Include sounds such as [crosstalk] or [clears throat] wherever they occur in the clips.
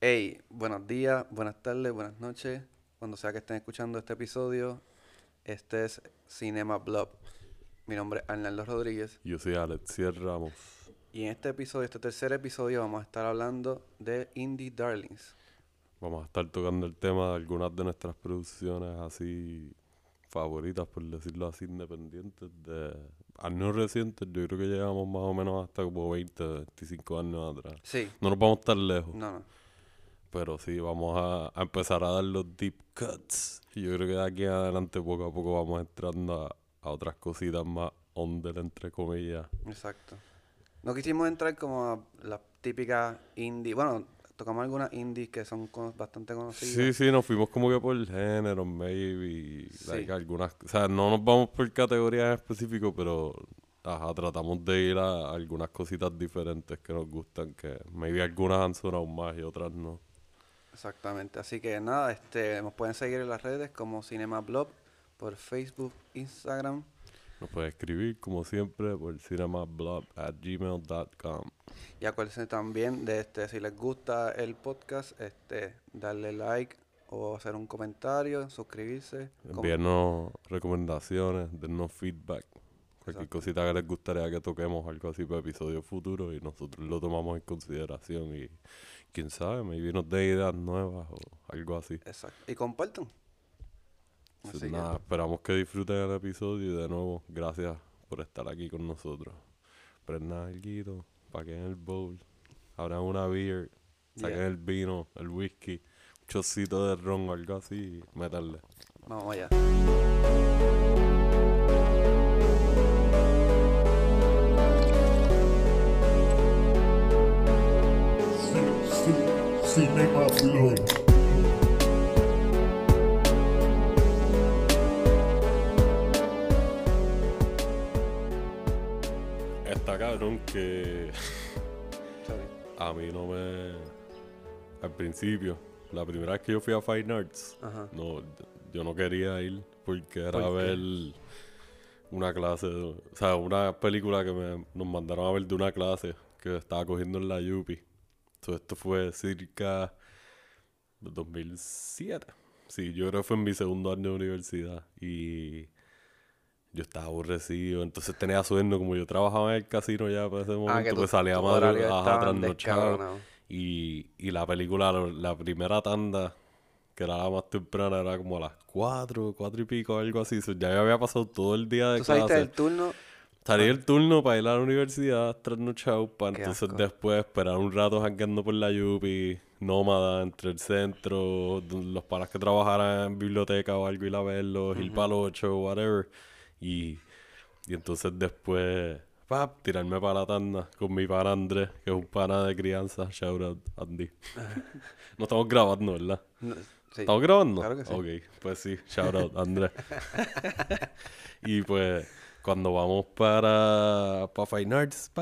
Hey, buenos días, buenas tardes, buenas noches. Cuando sea que estén escuchando este episodio, este es Cinema Blob. Mi nombre es Arnaldo Rodríguez. Yo soy Alexiel Ramos. Y en este episodio, este tercer episodio, vamos a estar hablando de Indie Darlings. Vamos a estar tocando el tema de algunas de nuestras producciones así favoritas, por decirlo así, independientes de años recientes. Yo creo que llegamos más o menos hasta como 20, 25 años atrás. Sí. No nos vamos tan lejos. No, no. Pero sí, vamos a, a empezar a dar los deep cuts. Y yo creo que de aquí en adelante, poco a poco, vamos entrando a, a otras cositas más under, entre comillas. Exacto. No quisimos entrar como a las típicas indie. Bueno, tocamos algunas indies que son cono- bastante conocidas. Sí, sí, nos fuimos como que por género, maybe, Sí. like, algunas, o sea, no nos vamos por categorías en específico, pero ajá, tratamos de ir a algunas cositas diferentes que nos gustan, que maybe algunas han sonado más y otras no. Exactamente. Así que nada, este, nos pueden seguir en las redes como Cinema Blob por Facebook, Instagram. Nos puede escribir, como siempre, por cinemablog at gmail.com. Y acuérdense también de este, si les gusta el podcast, este, darle like o hacer un comentario, suscribirse. Envíenos recomendaciones, dennos feedback, cualquier Exacto. cosita que les gustaría que toquemos, algo así para episodios futuros y nosotros lo tomamos en consideración y quién sabe, maybe nos dé ideas nuevas o algo así. Exacto. Y compartan. Así que- nada, esperamos que disfruten el episodio y de nuevo, gracias por estar aquí con nosotros. Prendan algo, paquen el bowl, abran una beer, saquen Yeah. el vino, el whisky, un chocito de ron o algo así y métanle. Vamos allá. Cinema Blog. Está cabrón que a mí no me... Al principio, la primera vez que yo fui a Fine Arts, Ajá. no, yo no quería ir porque era ¿Por ver una clase, o sea, una película que me, nos mandaron a ver de una clase que estaba cogiendo en la Yupi. Entonces esto fue cerca de 2007. Sí, yo creo que fue en mi segundo año de universidad y yo estaba aborrecido, entonces tenía sueño, como yo trabajaba en el casino ya para ese momento, Ah, tu- pues salía a madre, ajá, trasnochado. Y, y la película, la primera tanda, que era la más temprana, era como a las 4, 4 y pico, algo así. So, ya había pasado todo el día de Tú saliste clase. del turno. Salí del turno para ir a la universidad, trasnochado, para Qué entonces asco. después esperar un rato jangueando por la Yupi, nómada, entre el centro, los panas que trabajaran en biblioteca o algo, ir a verlos, ir para el 8, whatever. Y, y entonces después, pap, tirarme para la tanda con mi pana Andrés, que es un pana de crianza, shout out Andy. [laughs] no estamos grabando, ¿verdad? No, sí. ¿Estamos grabando? Claro que sí. Ok, pues sí, shout out, Andrés. [laughs] y pues, cuando vamos para, para Fine Arts,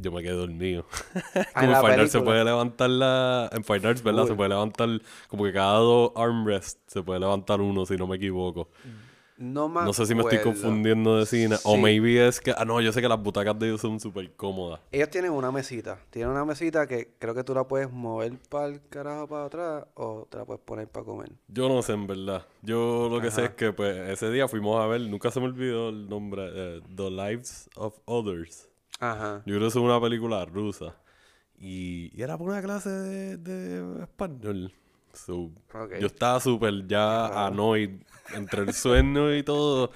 yo me quedé dormido. [laughs] [laughs] Ah, como la en Fine Arts se puede levantar la... En Fine Arts, ¿verdad? Se puede levantar, como que cada dos armrests se puede levantar uno, si no me equivoco. No me No sé si me estoy confundiendo de cine. O maybe es que... Ah, no, yo sé que las butacas de ellos son súper cómodas. Ellos tienen una mesita. Tienen una mesita que creo que tú la puedes mover para el carajo para atrás o te la puedes poner para comer. Yo no sé, en verdad. Yo lo que sé es que pues ese día fuimos a ver, nunca se me olvidó el nombre, eh, The Lives of Others. Ajá. Yo creo que es una película rusa. Y, y era por una clase de, de español. So, Ok. Yo estaba súper ya annoyed entre el sueño y todo.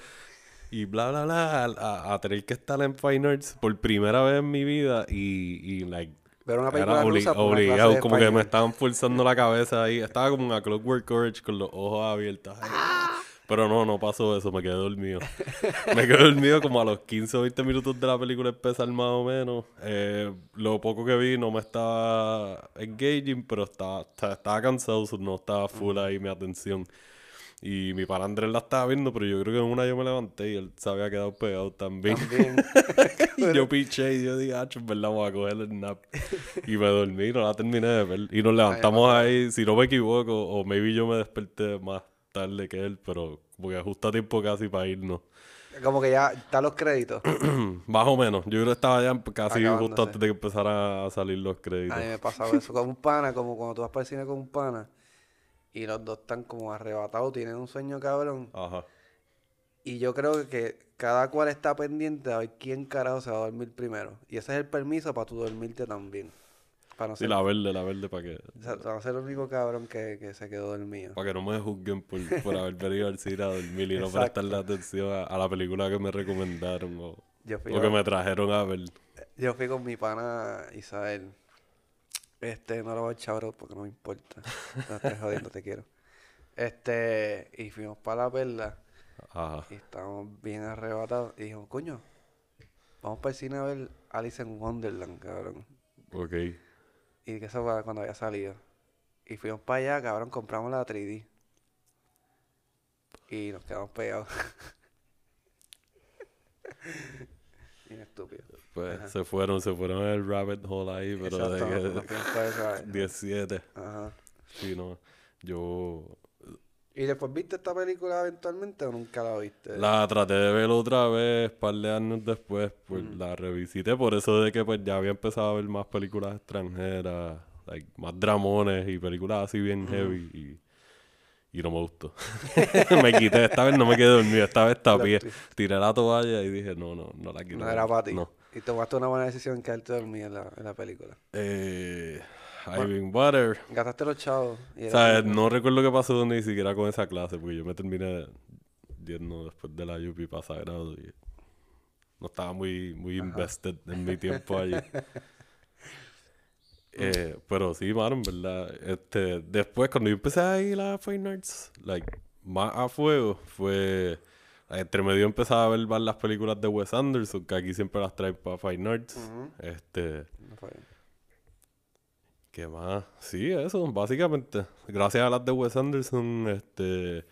Y bla, bla, bla. A, a tener que estar en Fine Arts por primera vez en mi vida. Y, y like, una era película clase obligado. Como que me estaban forzando la cabeza ahí. Estaba como una Clockwork Courage con los ojos abiertos. ahí. Pero no, no pasó eso. Me quedé dormido. me quedé dormido como a los 15 o 20 minutos de la película empezar más o menos. Eh, lo poco que vi no me estaba engaging, pero estaba, estaba, estaba cansado, no estaba full ahí mi atención. Y mi pana Andrés la estaba viendo, pero yo creo que en una yo me levanté y él se había quedado pegado también. También. [laughs] y yo piché y yo dije, ah, en verdad voy a coger el nap. Y me dormí, no la terminé de ver. Y nos levantamos ahí, si no me equivoco, o maybe yo me desperté más tarde que él, pero como que justo a tiempo casi para irnos. Como que ya están los créditos. [clears throat] Más o menos. Yo creo que estaba ya casi Acabándose. justo antes de que empezaran a salir los créditos. A mí me ha pasado eso con un pana, como cuando tú vas para el cine con un pana y los dos están como arrebatados, tienen un sueño cabrón. Ajá. Y yo creo que cada cual está pendiente a ver quién carajo se va a dormir primero. Y ese es el permiso para tú dormirte también. Para no Sí, ser, la verde, la verde para que, o sea, para no ser el único cabrón que, que se quedó dormido. para que no me juzguen por, por haber venido al cine a dormir y no prestarle atención a, a la película que me recomendaron o, Yo fui, o que me trajeron a ver. yo fui con mi pana Isael. Este, no lo voy a echar porque no me importa. No estés jodiendo, te quiero. Este, y fuimos para la perla. Ajá. Y estábamos bien arrebatados. Y dijimos, coño, vamos para el cine a ver Alice in Wonderland, cabrón. Ok. Y que eso fue cuando había salido. Y fuimos para allá, cabrón, compramos la 3D. Y nos quedamos pegados. [laughs] estúpido. Pues Ajá. se fueron, se fueron el rabbit hole ahí, pero Exacto, de que eh. 17. [laughs] Ajá. Sí, no. Yo ¿Y después viste esta película eventualmente o nunca la viste? la traté de ver otra vez, par de años después, pues la revisité por eso de que pues ya había empezado a ver más películas extranjeras, like, más dramones y películas así bien heavy y, y no me gustó. [laughs] me quité, esta vez no me quedé dormido, esta vez tapé, tiré la toalla y dije, no, no, no la quiero. No ver". era para ti. No. Y tomaste una buena decisión en quedarte dormido en la, en la película. Eh, Iving Butter. Gastaste los chavos. O sea, no recuerdo qué pasó ni siquiera con esa clase, porque yo me terminé yendo después de la UP para Sagrado y no estaba muy, muy invested en mi tiempo [laughs] allí. Eh, pero sí, mano, en verdad. Este, después, cuando yo empecé a ir a Fine Arts, like, más a fuego, fue... Entre medio empezaba a ver más las películas de Wes Anderson, que aquí siempre las traen para Fine Arts. Este... No fue bien. ¿Qué más? Sí, eso, básicamente. Gracias a las de Wes Anderson, este,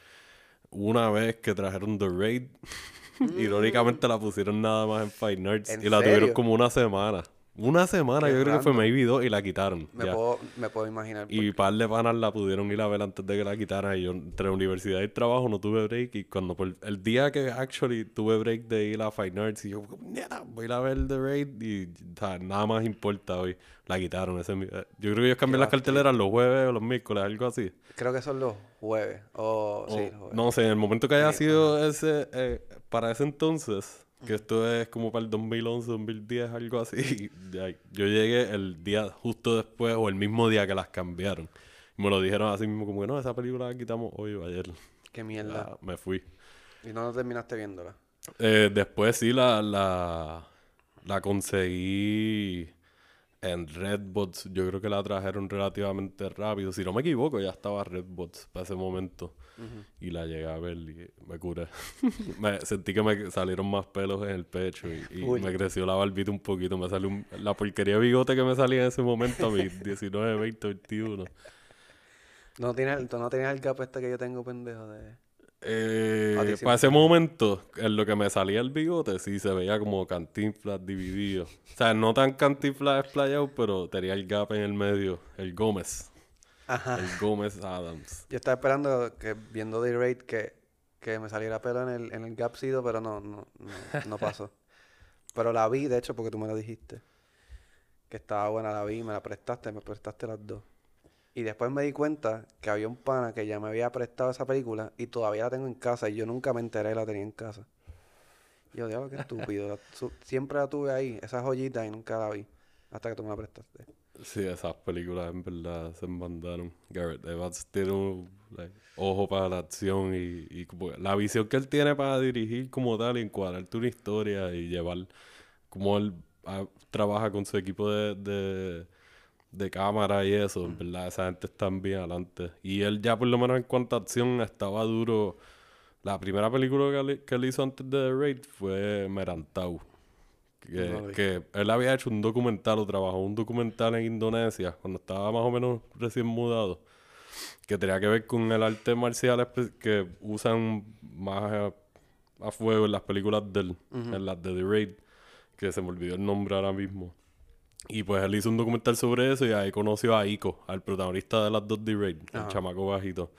una vez que trajeron The Raid, [laughs] irónicamente la pusieron nada más en Fine Arts ¿En y la tuvieron como una semana. Una semana, Qué yo creo que fue maybe dos y la quitaron. Me, ya. puedo, me puedo imaginar. Y par de panas la pudieron ir a ver antes de que la quitaran. Y yo entre universidad y trabajo no tuve break. Y cuando por el día que actually tuve break de ir a Fine Arts, y yo, neta, voy a ir a ver The Raid. Y o sea, nada más importa hoy. La quitaron. Ese, yo creo que ellos cambian las carteleras los jueves o los miércoles, algo así. Creo que son los jueves. O, sí, O- los jueves. no sé, en el momento que haya Sí, sido ese, eh, para ese entonces, que esto es como para el 2011, 2010, algo así, [laughs] yo llegué el día justo después o el mismo día que las cambiaron. Y me lo dijeron así mismo, como que no, esa película la quitamos hoy o ayer. Qué mierda. Me fui. Y no terminaste viéndola. Eh, después sí la, la, la conseguí en Redbox. Yo creo que la trajeron relativamente rápido. Si no me equivoco, ya estaba Redbox para ese momento. Y la llegué a ver y me curé. [laughs] me, sentí que me salieron más pelos en el pecho y, me creció la barbita un poquito. Me salió un- la porquería de bigote que me salía en ese momento a mis 19, 20, 21. No tienes, tú no tienes el gap este que yo tengo, pendejo, de... Eh, para ese momento, en lo que me salía el bigote, sí se veía como cantinflas dividido. O sea, no tan cantinflas explayado, pero tenía el gap en el medio, el Gómez. Ajá. El Gómez Adams. Yo estaba esperando que viendo The Raid que, que me saliera pelo en el, en el gapsido, pero no, no, no, no pasó. [laughs] pero la vi, de hecho, porque tú me lo dijiste. Que estaba buena, la vi, me la prestaste, me prestaste las dos. Y después me di cuenta que había un pana que ya me había prestado esa película y todavía la tengo en casa y yo nunca me enteré que la tenía en casa. Y yo, diablo, qué estúpido. la- su- siempre la tuve ahí, esa joyita, y nunca la vi. Hasta que tú me la prestaste. Sí, esas películas en verdad se mandaron. Garrett Evans tiene un like, ojo para la acción y, y como la visión que él tiene para dirigir como tal y encuadrarte una historia y llevar como él ah, trabaja con su equipo de, de, de cámara y eso, en verdad esa gente está bien adelante. Y él ya por lo menos en cuanto a acción estaba duro. La primera película que que él hizo antes de The Raid fue Merantau. Que, No que él había hecho un documental o trabajó un documental en Indonesia cuando estaba más o menos recién mudado que tenía que ver con el arte marcial que usan más a, a fuego en las películas de él, en las de The Raid, que se me olvidó el nombre ahora mismo. Y pues él hizo un documental sobre eso y ahí conoció a Ico, al protagonista de las dos The Raid, el Ajá. chamaco bajito.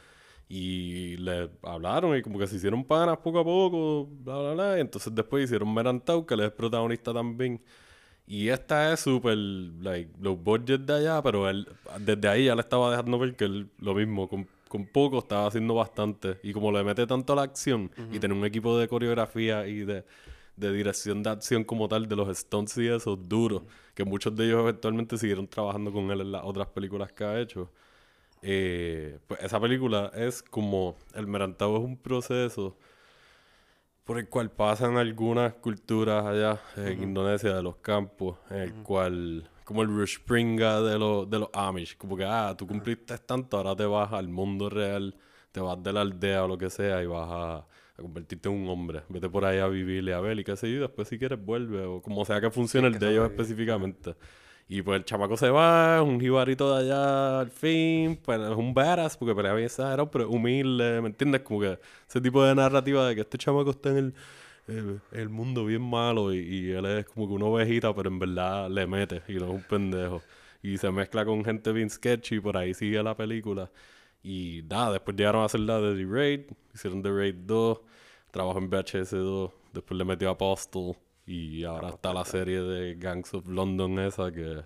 Y le hablaron y como que se hicieron panas poco a poco, bla, bla, bla. Y entonces después hicieron Merantau, que él es protagonista también. Y esta es súper, like, low budget de allá, pero él, desde ahí ya le estaba dejando ver que él, lo mismo, con, con poco estaba haciendo bastante. Y como le mete tanto a la acción y tiene un equipo de coreografía y de, de dirección de acción como tal, de los stunts y eso, duros, que muchos de ellos eventualmente siguieron trabajando con él en las otras películas que ha hecho. Eh, pues esa película es como, el Merantau es un proceso por el cual pasan algunas culturas allá en Indonesia, de los campos, en el cual, como el Rushpringa de, los de los Amish, como que, ah, tú cumpliste tanto, ahora te vas al mundo real, te vas de la aldea o lo que sea y vas a, a convertirte en un hombre. Vete por ahí a vivir y a ver y qué sé yo, después si quieres vuelve, o como sea que funcione el que de ellos específicamente. Y pues el chamaco se va, es un jibarito de allá al fin, pues es un badass, porque pelea bien exagerado, pero humilde, ¿me entiendes? Como que ese tipo de narrativa de que este chamaco está en el, eh, el mundo bien malo y, y él es como que una ovejita, pero en verdad le mete y no es un pendejo. Y se mezcla con gente bien sketchy, por ahí sigue la película. Y nada, después llegaron a hacer la de The Raid, hicieron The Raid 2, trabajó en VHS 2, después le metió Apostle y ahora está la serie de Gangs of London esa que,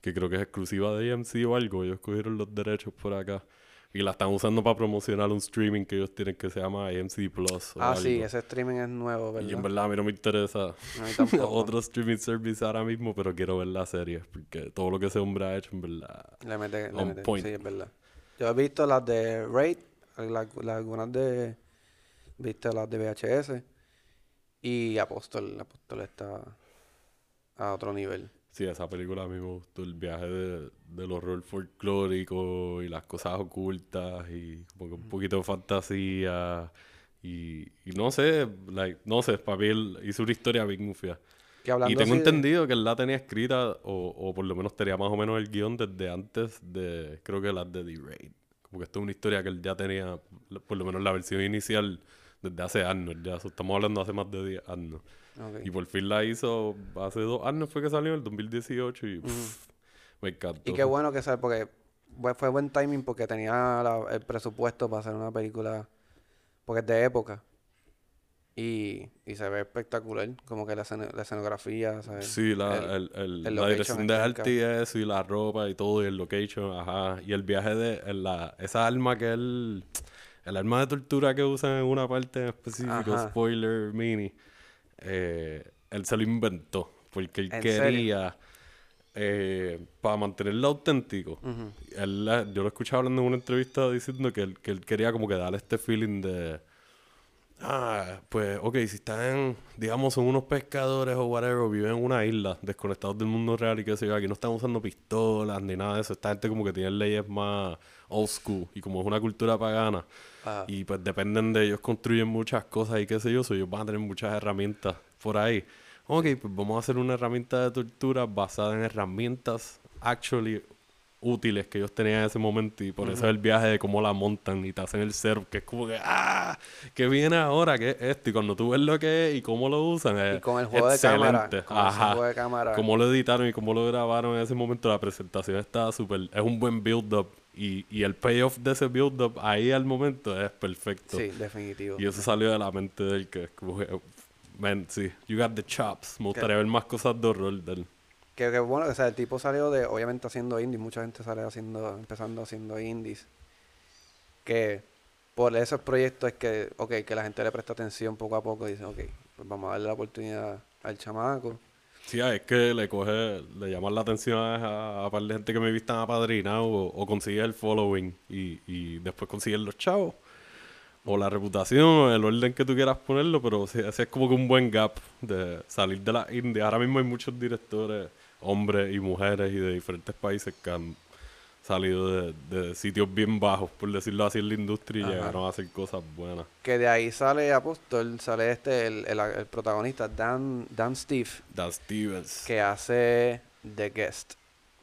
que creo que es exclusiva de AMC o algo, ellos cogieron los derechos por acá. Y la están usando para promocionar un streaming que ellos tienen que se llama AMC Plus. o Ah, sí, ese streaming es nuevo, ¿verdad? Y en verdad a mí no me interesa A mí tampoco. [laughs] otro streaming service ahora mismo, pero quiero ver la serie. Porque todo lo que ese hombre ha hecho, en verdad. Le mete, le mete. point. Sí, es verdad. Yo he visto las de Raid, algunas de. Viste las de VHS. Y Apóstol. Apóstol está a otro nivel. Sí, esa película a mí me gustó. El viaje de, del horror folclórico y las cosas ocultas y como que un poquito de fantasía. Y, y no sé, like, no sé, para mí hizo una historia bien hablando Y tengo así de- entendido que él la tenía escrita, o, o por lo menos tenía más o menos el guion desde antes de, creo que las de The Raid. Como que esto es una historia que él ya tenía, por lo menos la versión inicial, desde hace años ya. Estamos hablando hace más de 10 años. Y por fin la hizo hace dos años fue que salió, en el 2018, y pff, me encantó. Y qué bueno que sale, porque fue buen timing porque tenía la- el presupuesto para hacer una película, porque es de época. Y, y se ve espectacular, como que la, la escenografía, ¿sabes? Sí, la, El- el, la dirección de arte y eso, y la ropa y todo, y el location, ajá. Y el viaje de el- la, esa arma que él, el arma de tortura que usan en una parte en específico, Ajá. spoiler mini, eh, él se lo inventó, porque él quería, eh, para mantenerlo auténtico, él, yo lo escuché hablando en una entrevista diciendo que él, que él quería como que darle este feeling de... Ah, pues, ok, si están, digamos, son unos pescadores o whatever, viven en una isla, desconectados del mundo real y qué sé yo, aquí no están usando pistolas ni nada de eso. Esta gente como que tiene leyes más old school y como es una cultura pagana. Ajá. Y pues dependen de ellos, construyen muchas cosas y qué sé yo, so ellos van a tener muchas herramientas por ahí. Ok, pues vamos a hacer una herramienta de tortura basada en herramientas actually útiles que ellos tenían en ese momento y por eso es el viaje de cómo la montan y te hacen el setup que es como que ¡ah! ¿qué viene ahora? ¿qué es esto? Y cuando tú ves lo que es y cómo lo usan es Y con el juego de cámara. excelente. Con Ajá. juego de cámara. Cómo lo editaron y cómo lo grabaron en ese momento, la presentación está súper... Es un buen build-up y, y el payoff de ese build-up ahí al momento es perfecto. Sí, definitivo. Y eso salió de la mente de él que es como que... Man, sí, you got the chops. Me gustaría ver más cosas de horror de él. Que, que bueno, o sea, el tipo salió de, obviamente haciendo indies, mucha gente sale haciendo, empezando haciendo indies. Que por esos proyectos es que, ok, que la gente le presta atención poco a poco y dice, ok, pues vamos a darle la oportunidad al chamaco. Sí, es que le coge, le llaman la atención a, a de gente que me vistan apadrinado o, o consigue el following y, después consiguen los chavos. O la reputación, o el orden que tú quieras ponerlo, pero sí, ese es como que un buen gap de salir de la India. Ahora mismo hay muchos directores, hombres y mujeres y de diferentes países que han salido de, de sitios bien bajos, por decirlo así, en la industria y llegaron a hacer cosas buenas. Que de ahí sale Apóstol, sale este, el, el, el protagonista, Dan, Dan Steve, Dan Stevens. que hace The Guest.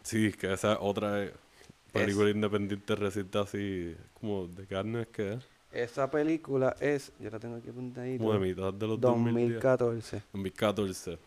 Sí, que esa es otra película independiente reciente así, como de carne es que es. Esa película es, yo la tengo aquí apuntadita, Como de mitad de los 2010. 2014.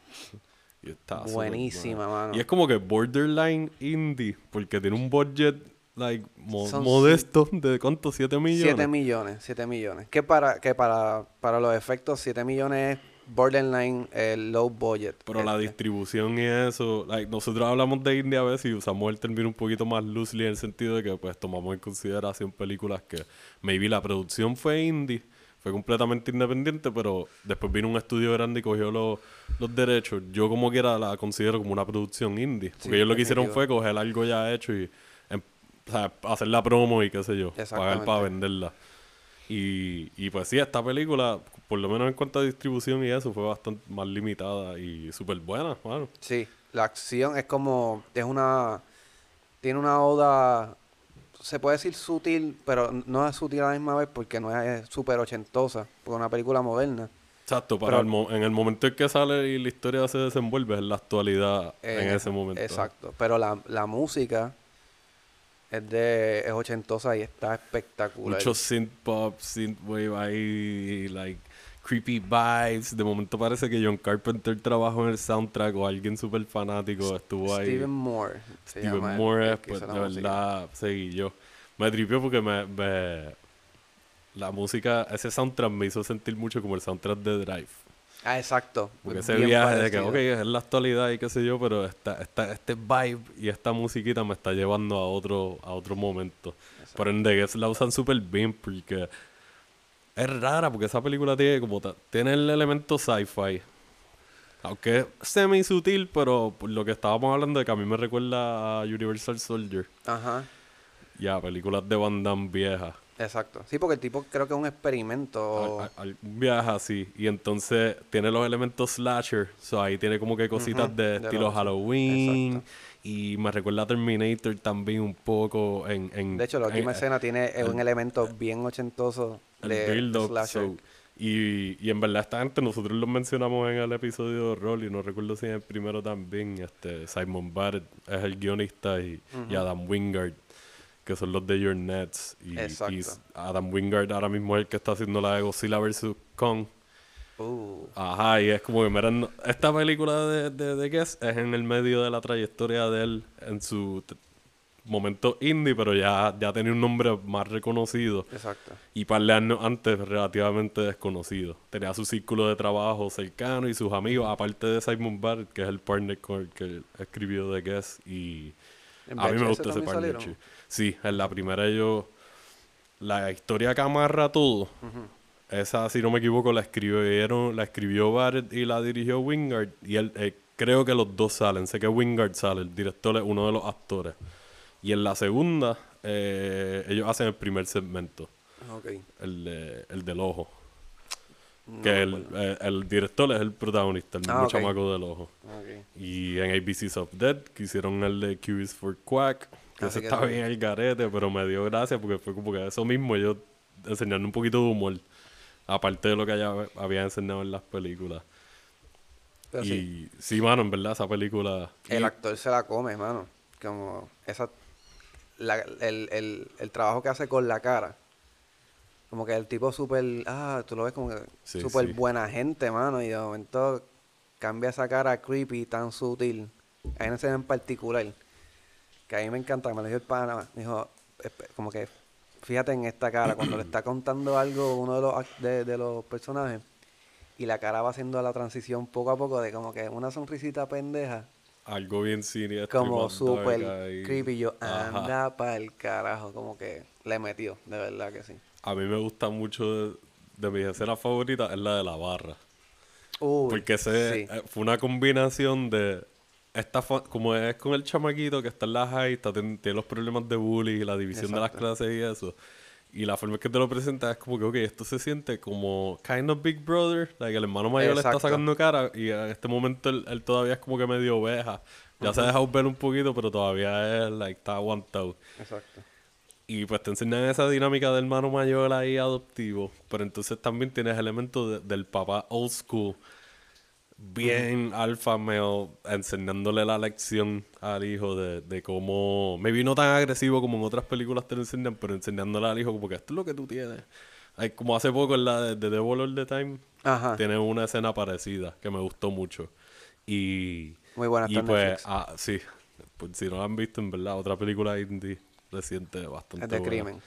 2014. Y está Buenísima, buena. mano. Y es como que borderline indie, porque tiene un budget like, mo- Son modesto, de cuánto, 7 millones. 7 millones, 7 millones. Que para, que para, para los efectos, 7 millones es borderline el low budget. Pero la Este, distribución y eso, like, nosotros hablamos de India a veces y usamos el término un poquito más loosely en el sentido de que pues tomamos en consideración películas que maybe la producción fue indie, fue completamente independiente, pero después vino un estudio grande y cogió los, los derechos. Yo como quiera la considero como una producción indie, porque Sí, ellos lo que hicieron fue coger algo ya hecho y em- o sea, hacer la promo y qué sé yo, pagar para venderla. Y, y pues sí, esta película, por lo menos en cuanto a distribución y eso, fue bastante más limitada y súper buena, mano. Sí, la acción es como, es una, tiene una oda, se puede decir sutil, pero no es sutil a la misma vez porque no es súper ochentosa, porque es una película moderna. Exacto, para Pero- el mo- en el momento en que sale y la historia se desenvuelve es la actualidad en Eh, ese momento. Exacto, pero la, la música es de, es ochentosa y está espectacular. Mucho synth pop, synth wave ahí, like creepy vibes. De momento parece que John Carpenter trabajó en el soundtrack o alguien súper fanático estuvo ahí. Steven Moore. se Steven llama Moore el pues, de verdad, seguí yo. Me tripió porque me, me- la música, ese soundtrack me hizo sentir mucho como el soundtrack de Drive. Ah, exacto. Porque ese bien viaje de que, ok, es la actualidad y qué sé yo, pero esta, esta, este vibe y esta musiquita me está llevando a otro, a otro momento. Por ende, que la usan súper bien porque es rara, porque esa película tiene como tiene el elemento sci-fi. Aunque es semi sutil, pero por lo que estábamos hablando de que a mí me recuerda a Universal Soldier Ajá, y a películas de Van Damme viejas. exacto. Sí, porque el tipo creo que es un experimento. Al- al- un viaje así. Y entonces tiene los elementos slasher. So ahí tiene como que cositas de de estilo los- Halloween. exacto. Y me recuerda a Terminator también un poco en... en de hecho, la en- última escena tiene el- un elemento bien ochentoso el slasher. so, y, y en verdad esta gente nosotros lo mencionamos en el episodio de Roll y no recuerdo si en el primero también este Simon Barrett es el guionista y, y Adam Wingard que son los de Your Nets y, y. Adam Wingard ahora mismo es el que está haciendo la de Godzilla vs. Kong Uh, Ajá, y es como que, esta película de, de, de Guess es en el medio de la trayectoria de él en su t- momento indie, pero ya, ya tenía un nombre más reconocido. exacto. Y par de años antes relativamente desconocido. Tenía su círculo de trabajo cercano y sus amigos, aparte de Simon Barrett, que es el partner con el que escribió The Guess. Y ¿En a mí me gusta ese salieron? partnership. Sí, en la primera ellos... La historia que amarra todo, esa, si no me equivoco, la escribieron, la escribió Barrett y la dirigió Wingard. Y él, eh, creo que los dos salen. Sé que Wingard sale, el director es uno de los actores. Y en la segunda, eh, ellos hacen el primer segmento, Ok. el, de- el del ojo. No que el, eh, el director es el protagonista, el Ah, mismo chamaco del ojo. Ok. Y en ABC's of Dead, que hicieron el de Q is for Quack, que Así ese que está bien el garete, pero me dio gracia porque fue como que eso mismo, ellos enseñando un poquito de humor, aparte de lo que ya había enseñado en las películas. Pero y sí, sí. mano, en verdad, esa película... el y- actor se la come, mano. Como esa... la- el, el, el trabajo que hace con la cara. Como que el tipo súper... Ah, tú lo ves como que súper sí. buena gente, mano. Y de momento cambia esa cara creepy, tan sutil. Hay una escena en particular que a mí me encanta. Me lo dijo el pana. Me dijo, como que fíjate en esta cara. Cuando le está contando algo uno de los, de, de los personajes y la cara va haciendo la transición poco a poco de como que una sonrisita pendeja algo bien siniestro. como súper creepy. Yo, anda para el carajo. Como que le metió, de verdad que sí. A mí me gusta mucho de, de mis escenas favoritas, es la de la barra. Uy, Porque ese sí. eh, fue una combinación de esta como es con el chamaquito que está en la high, está, tiene los problemas de bullying y la división de las clases y eso. Y la forma en que te lo presentas es como que, ok, esto se siente como kind of Big Brother, like el hermano mayor le está sacando cara y en este momento él, él todavía es como que medio oveja. Ya se ha dejado ver un poquito, pero todavía es, like, está aguantado. Exacto. Y pues te enseñan esa dinámica del hermano mayor ahí adoptivo. Pero entonces también tienes elementos de- del papá old school. Bien alfa male, enseñándole la lección al hijo de, de cómo... Maybe no tan agresivo como en otras películas te lo enseñan, pero enseñándole al hijo como que esto es lo que tú tienes. Como hace poco en la de, de The Wall of the Time, Ajá. tiene una escena parecida que me gustó mucho. Y... Muy buena Y pues, ah, sí. Pues si no la han visto, en verdad, otra película indie reciente bastante Es de buena. crimen.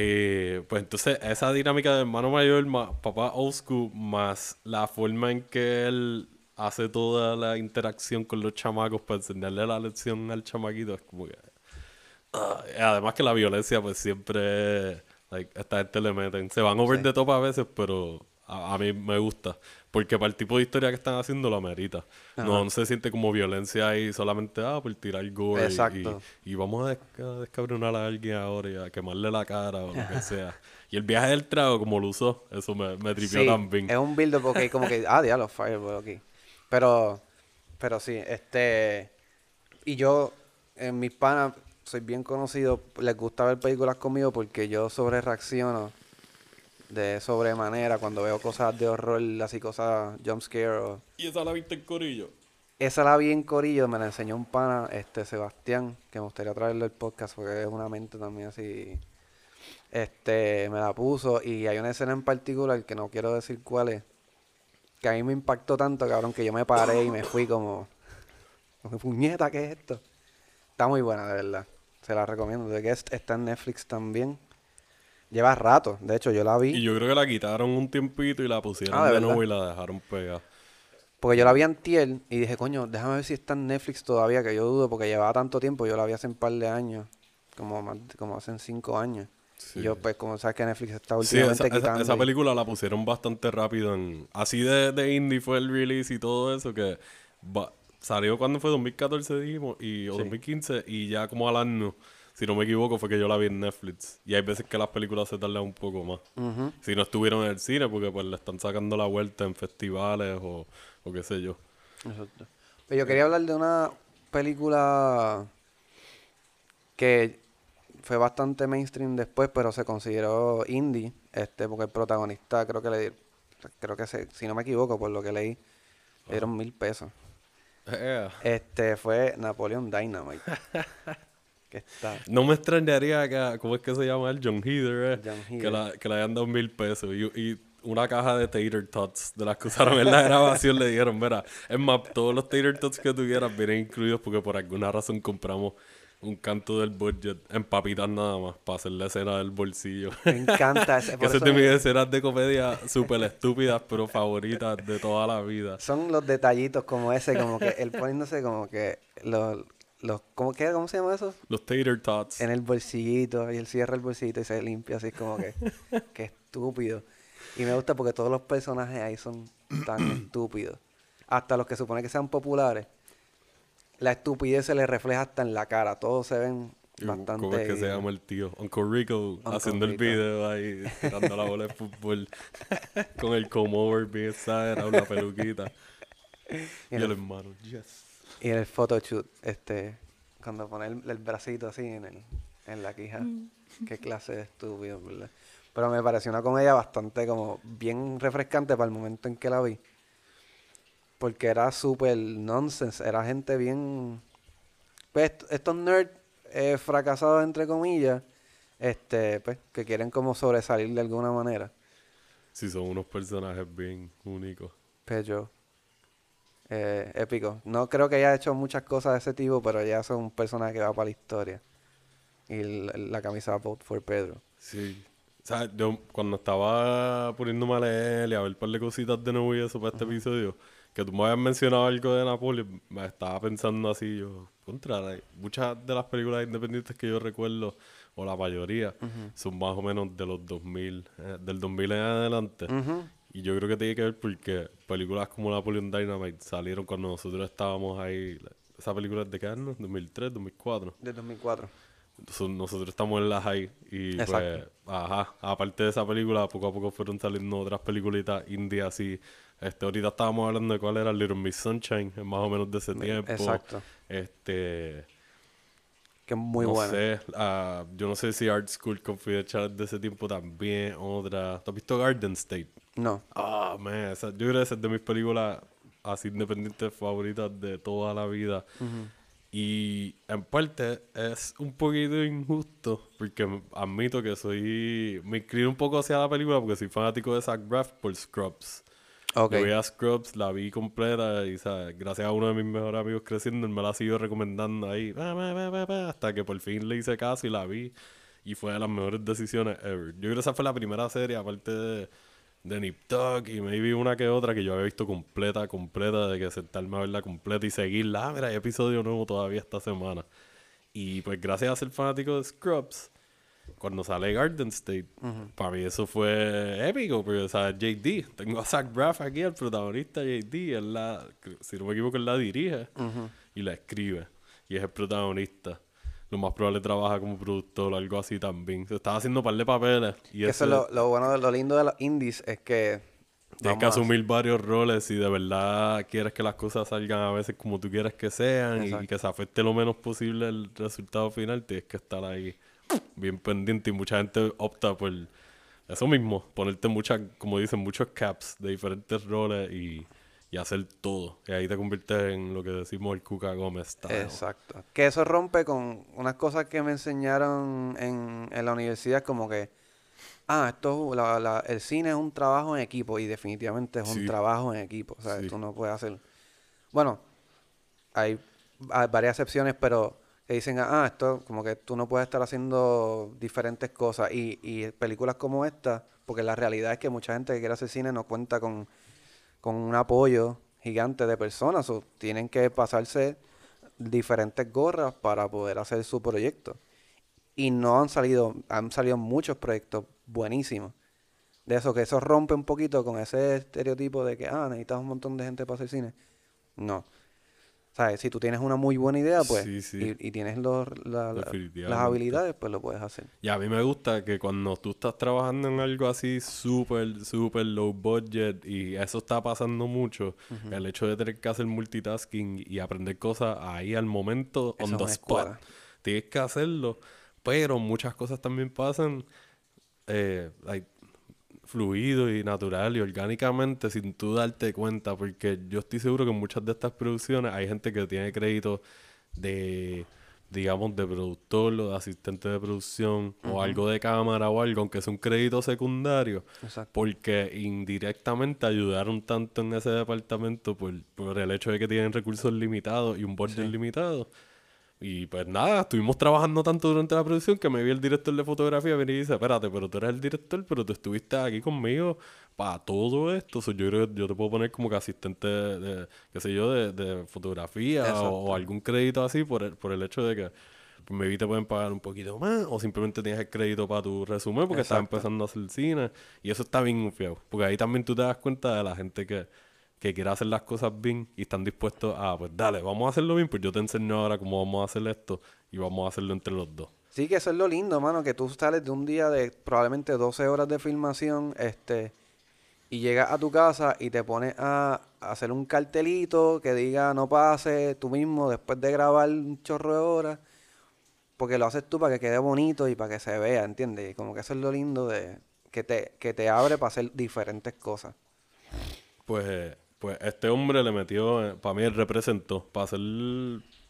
Eh, pues entonces, esa dinámica de hermano mayor más papá old school, más la forma en que él hace toda la interacción con los chamacos para enseñarle la lección al chamaquito, es como que. y además que la violencia, pues siempre. Like, esta gente le meten. Se van over Sí. the top a veces, pero a, a mí me gusta. Porque para el tipo de historia que están haciendo lo amerita. No, Ajá. no se siente como violencia ahí solamente ah, por tirar gore Exacto. y, y vamos a, des- a descabronar a alguien ahora y a quemarle la cara o lo que sea. Y el viaje del trago, como lo usó, eso me, me tripió Sí, también. es un build porque como que, ah, diablo, Fireball aquí. Pero, pero sí, este, y yo, en mis panas, soy bien conocido, les gusta ver películas conmigo porque yo sobre reacciono de sobremanera cuando veo cosas de horror, así cosas jumpscare o... ¿Y esa la viste en corillo? Esa la vi en Corillo, me la enseñó un pana, este Sebastián, que me gustaría traerle el podcast porque es una mente también así. Este, me la puso y hay una escena en particular que no quiero decir cuál es, que a mí me impactó tanto, cabrón, que yo me paré y me fui como, como puñeta, ¿qué es esto? Está muy buena, de verdad. Se la recomiendo. The Guest está en Netflix también. Lleva rato, de hecho yo la vi. Y yo creo que la quitaron un tiempito y la pusieron Ah, ¿de nuevo y la dejaron pegada. Porque yo la vi antier y dije, coño, déjame ver si está en Netflix todavía, que yo dudo, porque llevaba tanto tiempo, yo la vi hace un par de años, como más, como hace cinco años. Sí. Y yo, pues, como sabes que Netflix está Sí, últimamente esa, esa- quitando. esa película la pusieron bastante rápido en... Así de, de indie fue el release y todo eso que... va- salió cuando fue 2014 dijimos y, o Sí. 2015 y ya como al año, si no me equivoco, fue que yo la vi en Netflix. Y hay veces que las películas se tardan un poco más. Si no estuvieron en el cine porque pues le están sacando la vuelta en festivales o, o qué sé yo. Exacto. Pero yo quería hablar de una película que fue bastante mainstream después, pero se consideró indie, este, porque el protagonista creo que le creo que se, si no me equivoco, por lo que leí, le dieron mil pesos. [laughs] Este fue Napoleon Dynamite. [laughs] que está. No me extrañaría que, ¿cómo es que se llama él? John Heather, eh, John Que, Heather. la, que le hayan dado mil pesos y, y una caja de tater tots de las que usaron en la grabación le dijeron, mira, es más, todos los tater tots que tuvieras vienen incluidos porque por alguna razón compramos un canto del budget en papitas nada más para hacer la escena del bolsillo. Me encanta ese. [laughs] que esa es de mis escenas de comedia súper estúpidas pero favoritas de toda la vida. Son los detallitos como ese, como que él poniéndose como que los, los ¿cómo, qué, ¿cómo se llama eso? Los tater tots. En el bolsillito, y él cierra el bolsillito y se limpia así como que, [laughs] que estúpido. Y me gusta porque todos los personajes ahí son tan [clears throat] estúpidos. Hasta los que supone que sean populares. La estupidez se les refleja hasta en la cara. Todos se ven bastante... ¿Cómo es que se llama el tío? Uncle Rico haciendo el video ahí, tirando la bola de fútbol [laughs] con el comb over bien exagerado, una peluquita. [laughs] Y el hermano, yes. Y en el photoshoot, este, cuando pone el, el bracito así en, el, en la quija, qué clase de estúpido, ¿verdad? Pero me pareció una comedia bastante como bien refrescante para el momento en que la vi. Porque era súper nonsense, era gente bien... Pues est- estos nerds eh, fracasados, entre comillas, este, pues, que quieren como sobresalir de alguna manera. Sí, son unos personajes bien únicos. Pero eh, épico. No creo que haya hecho muchas cosas de ese tipo, pero ya son un personaje que va para la historia. Y la, la camisa Vote for Pedro. Sí. O sea, yo cuando estaba poniéndome a leer y a ver un par de cositas de nuevo y eso para este episodio, que tú me habías mencionado algo de Napoleon, me estaba pensando así, yo, contra, muchas de las películas independientes que yo recuerdo, o la mayoría, son más o menos de los 2000, eh, del 2000 en adelante. Ujú. Y yo creo que tiene que ver porque películas como Napoleon Dynamite salieron cuando nosotros estábamos ahí. Esa película es de qué año? 2003, 2004. De 2004. Entonces nosotros estamos en la high y pues, Exacto. ajá, aparte de esa película, poco a poco fueron saliendo otras peliculitas indie así. Este, ahorita estábamos hablando de cuál era Little Miss Sunshine, más o menos de ese tiempo. Exacto. Este, Que es muy no sé, ah, yo no sé si Art School Confidential de ese tiempo también, otra. ¿Tú has visto Garden State? No. Ah, man, esa- yo creo que esa es de mis películas así independientes favoritas de toda la vida. Y en parte es un poquito injusto, porque admito que soy. Me inclino un poco hacia la película porque soy fanático de Zach Braff por Scrubs. Ok. Yo vi a Scrubs, la vi completa y, ¿sabes? Gracias a uno de mis mejores amigos creciendo, él me la siguió recomendando ahí. Hasta que por fin le hice caso y la vi. Y fue de las mejores decisiones ever. Yo creo que esa fue la primera serie, aparte de, de Nip Tuck y maybe una que otra que yo había visto completa, completa, de que sentarme a verla completa y seguirla. Ah, mira, hay episodio nuevo todavía esta semana. Y pues gracias a ser fanático de Scrubs, cuando sale Garden State, para mí eso fue épico, porque, o sea, JD, tengo a Zach Braff aquí, el protagonista JD, él la, si no me equivoco, él la dirige y la escribe, y es el protagonista. Lo más probable trabaja como productor o algo así también. Se estaba haciendo un par de papeles. Y eso es lo, lo bueno, lo lindo de los indies es que... Tienes que asumir varios roles y de verdad quieres que las cosas salgan a veces como tú quieres que sean y que se afecte lo menos posible el resultado final. Tienes que estar ahí bien pendiente y mucha gente opta por eso mismo, ponerte muchas, como dicen, muchos caps de diferentes roles y, y hacer todo. Y ahí te conviertes en lo que decimos el Cuca Gómez. style. Exacto. Que eso rompe con unas cosas que me enseñaron en, en la universidad, como que, ah, esto, la- la- el cine es un trabajo en equipo, y definitivamente es un trabajo en equipo. O sea, Sí. tú no puedes hacer. Bueno, hay, hay varias excepciones, pero que dicen, ah, esto, como que tú no puedes estar haciendo diferentes cosas. Y, y películas como esta, porque la realidad es que mucha gente que quiere hacer cine no cuenta con, con un apoyo gigante de personas, o tienen que pasarse diferentes gorras para poder hacer su proyecto. Y no han salido, han salido muchos proyectos buenísimos. De eso, que eso rompe un poquito con ese estereotipo de que, ah, necesitas un montón de gente para hacer cine. No. ¿Sabes? Si tú tienes una muy buena idea, pues, Sí, sí. Y, y tienes los, la- la- las habilidades, pues lo puedes hacer. Y a mí me gusta que cuando tú estás trabajando en algo así súper, súper low budget y eso está pasando mucho, el hecho de tener que hacer multitasking y aprender cosas ahí al momento, on the spot, tienes que hacerlo, pero muchas cosas también pasan eh, like, fluido y natural y orgánicamente sin tú darte cuenta, porque yo estoy seguro que en muchas de estas producciones hay gente que tiene crédito de, digamos, de productor o de asistente de producción o algo de cámara o algo, aunque sea un crédito secundario, Exacto. porque indirectamente ayudaron tanto en ese departamento por, por el hecho de que tienen recursos limitados y un budget limitado. Y pues nada, estuvimos trabajando tanto durante la producción que me vi el director de fotografía venir y dice, espérate, pero tú eres el director, pero tú estuviste aquí conmigo para todo esto. So, yo creo que yo te puedo poner como que asistente de, de, qué sé yo, de, de fotografía o, algún crédito así por el, por el hecho de que pues, maybe te pueden pagar un poquito más o simplemente tienes el crédito para tu resumen porque estás Exacto. empezando a hacer cine. Y eso está bien feo, porque ahí también tú te das cuenta de la gente que que quiere hacer las cosas bien y están dispuestos a, pues dale, vamos a hacerlo bien, pues yo te enseño ahora cómo vamos a hacer esto y vamos a hacerlo entre los dos. Sí, que eso es lo lindo, mano, que tú sales de un día de probablemente 12 horas de filmación, este, y llegas a tu casa y te pones a, hacer un cartelito que diga no pase tú mismo después de grabar un chorro de horas, porque lo haces tú para que quede bonito y para que se vea, ¿entiendes? Y como que eso es lo lindo de que te, que te abre para hacer diferentes cosas. Pues, pues este hombre le metió, para mí él representó, para hacer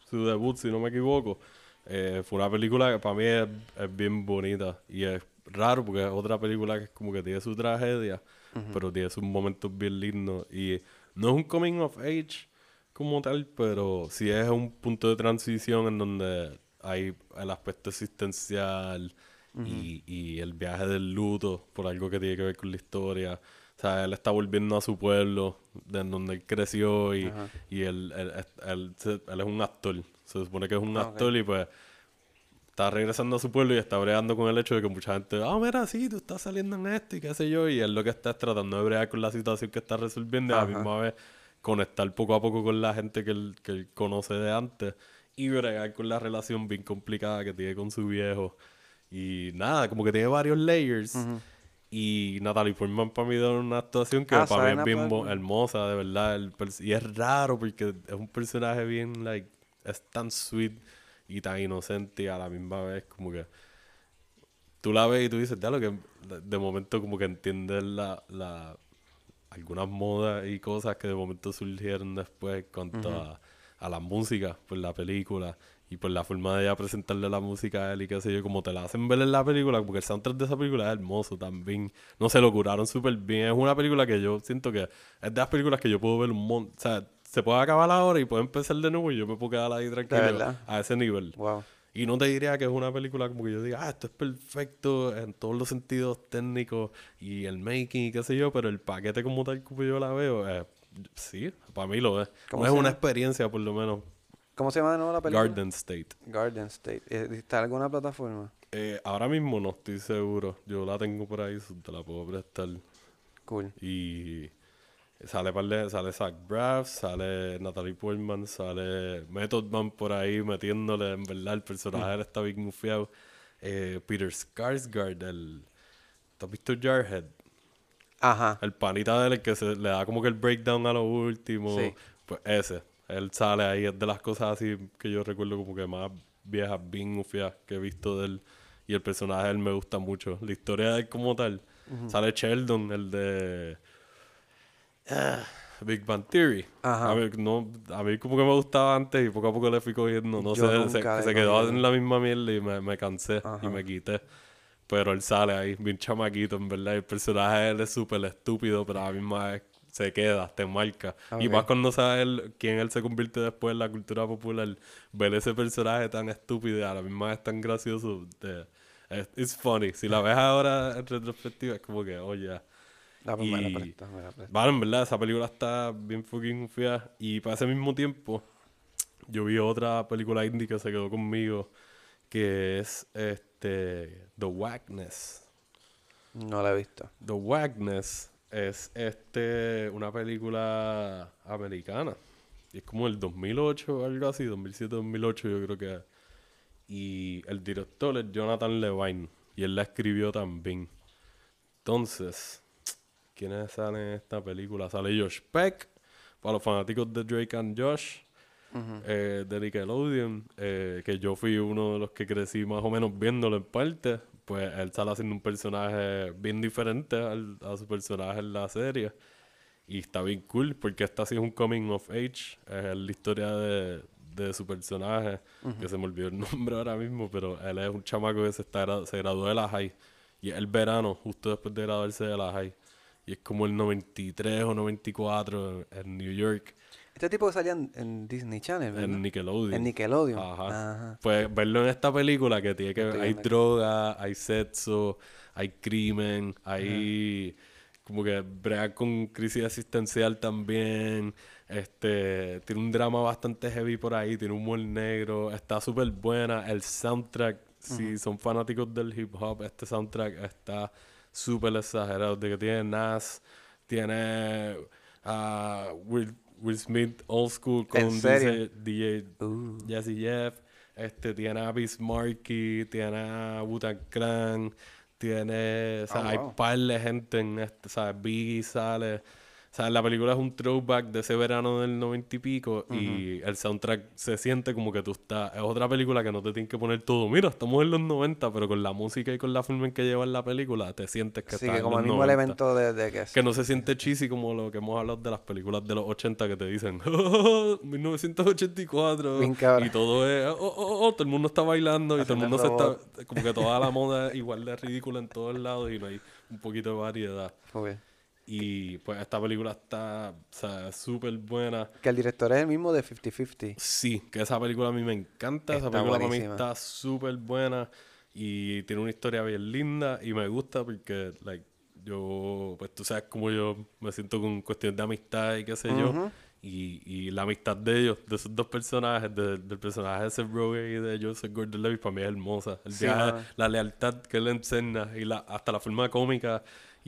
su debut, si no me equivoco. eh, fue una película que para mí es, es bien bonita y es raro porque es otra película que es como que tiene su tragedia, pero tiene sus momentos bien lindos y no es un coming of age como tal, pero sí es un punto de transición en donde hay el aspecto existencial y, y el viaje del luto por algo que tiene que ver con la historia. O sea, él está volviendo a su pueblo, de donde él creció y, Ajá. y él, él- él- él es un actor. Se supone que es un actor y pues está regresando a su pueblo y está bregando con el hecho de que mucha gente, ah, mira, sí, tú estás saliendo en esto y qué sé yo, y él lo que está es tratando de bregar con la situación que está resolviendo y a la Ajá. misma vez conectar poco a poco con la gente que él, que él conoce de antes y bregar con la relación bien complicada que tiene con su viejo. Y nada, como que tiene varios layers. Y Natalie Portman para mí da una actuación que Ah, para mí es bien hermosa, de verdad. el y es raro porque es un personaje bien, like, es tan sweet y tan inocente y a la misma vez como que tú la ves y tú dices, ya lo que de, momento como que entiendes la, la algunas modas y cosas que de momento surgieron después cuanto a, a la música, pues la película Y por la forma de ella presentarle la música a él y qué sé yo, como te la hacen ver en la película, porque el soundtrack de esa película es hermoso también. No se lo curaron súper bien. Es una película que yo siento que es de las películas que yo puedo ver un montón. O sea, se puede acabar ahora y puede empezar de nuevo y yo me puedo quedar ahí tranquilo a ese nivel. Wow. Y no te diría que es una película como que yo diga, ah, esto es perfecto en todos los sentidos técnicos y el making y qué sé yo, pero el paquete como tal como yo la veo, eh, sí, para mí lo es. ¿Cómo No es una experiencia, por lo menos. ¿Cómo se llama de nuevo la película? Garden State. Garden State. Eh, ¿Está en alguna plataforma? Eh, ahora mismo no estoy seguro. Yo la tengo por ahí, te la puedo prestar. Cool. Y sale, par de- sale Zach Braff, sale Natalie Portman, sale Method Man por ahí metiéndole, en verdad, el personaje él está bien mufiado. Eh, Peter Skarsgård, el... ¿Tú has visto Jarhead? Ajá. El panita de él, el que se le da como que el breakdown a lo último. Sí. Pues ese. Él sale ahí, es de las cosas así que yo recuerdo como que más viejas, bien mufiadas que he visto de él. Y el personaje de él me gusta mucho. La historia de él como tal. Sale Sheldon, el de... Ah, Big Bang Theory. Ajá. A mí, no, a mí como que me gustaba antes y poco a poco le fui cogiendo. No Yo sé, se, quedó en la misma mierda y me, me cansé y me quité. Pero él sale ahí, bien chamaquito, en verdad. y El personaje de él es súper estúpido, pero a la misma vez se queda, te marca. Y más cuando sabes quién él se convierte después en la cultura popular, ver ese personaje tan estúpido y a la misma vez tan gracioso, es it's funny. Si la ves ahora en retrospectiva, es como que, oye. La, pues me la Y- me la. Vale, en verdad, esa película está bien fucking fea. Y para ese mismo tiempo, yo vi otra película indie que se quedó conmigo, que es este The Wackness. No la he visto. The Wackness es este una película americana. Y es como el 2008 o algo así, 2007-2008 yo creo que es. Y el director es Jonathan Levine. Y él la escribió también. Entonces, ¿quiénes salen en esta película? Sale Josh Peck, para los fanáticos de Drake and Josh, eh, de Nickelodeon, eh, que yo fui uno de los que crecí más o menos viéndolo en parte. Pues él sale haciendo un personaje bien diferente al- a su personaje en la serie. Y está bien cool porque esta sí es un coming of age. Es la historia de, de su personaje, que se me olvidó el [laughs] nombre ahora mismo, pero él es un chamaco que se, está, se graduó de la high. Y es el verano, justo después de graduarse de la high. Y es como el 93 o 94 en, en New York, Este tipo que salía en, en Disney Channel, ¿verdad? en Nickelodeon. En Nickelodeon. Ajá. Ajá. Pues verlo en esta película que tiene que Estoy hay aquí. droga, hay sexo, hay crimen, hay como que brega con crisis existencial también. Este tiene un drama bastante heavy por ahí, tiene humor negro, está súper buena. El soundtrack, si son fanáticos del hip hop, este soundtrack está súper exagerado. De que tiene Nas, tiene ah, Will, Will Smith Old School con. DJ, DJ Uh. Jesse Jeff, este, tiene a Bismarcky, tiene a Wu-Tang Clan, tiene, o sea, Ah, hay par de gente en este, o sea, Biggie sale, o sea, la película es un throwback de ese verano del noventa y pico y el soundtrack se siente como que tú estás, es otra película que no te tienes que poner todo, mira, estamos en los 90, pero con la música y con la forma en que lleva la película, te sientes que Sí, estás que en como los el mismo 90. elemento de, de que... Que no se siente cheesy como lo que hemos hablado de las películas de los 80 que te dicen 1984 Bien y todo es oh, oh, oh, todo el mundo está bailando y todo el mundo se robot. está como que toda la [laughs] moda es igual de ridícula en todos lados y no hay un poquito de variedad. Ok. Y pues esta película está o sea, súper buena. Que el director es el mismo de 50-50. Sí, que esa película a mí me encanta. esa Está película para mí está súper buena y tiene una historia bien linda y me gusta porque, like, yo, pues tú sabes cómo yo me siento con cuestiones de amistad y qué sé yo. Ujú. Y, y la amistad de ellos, de esos dos personajes, de- del personaje de Seth Rogen y de Joseph Gordon-Levitt, para mí es hermosa. El Sí, viaje, la lealtad que él enseña y la, hasta la forma cómica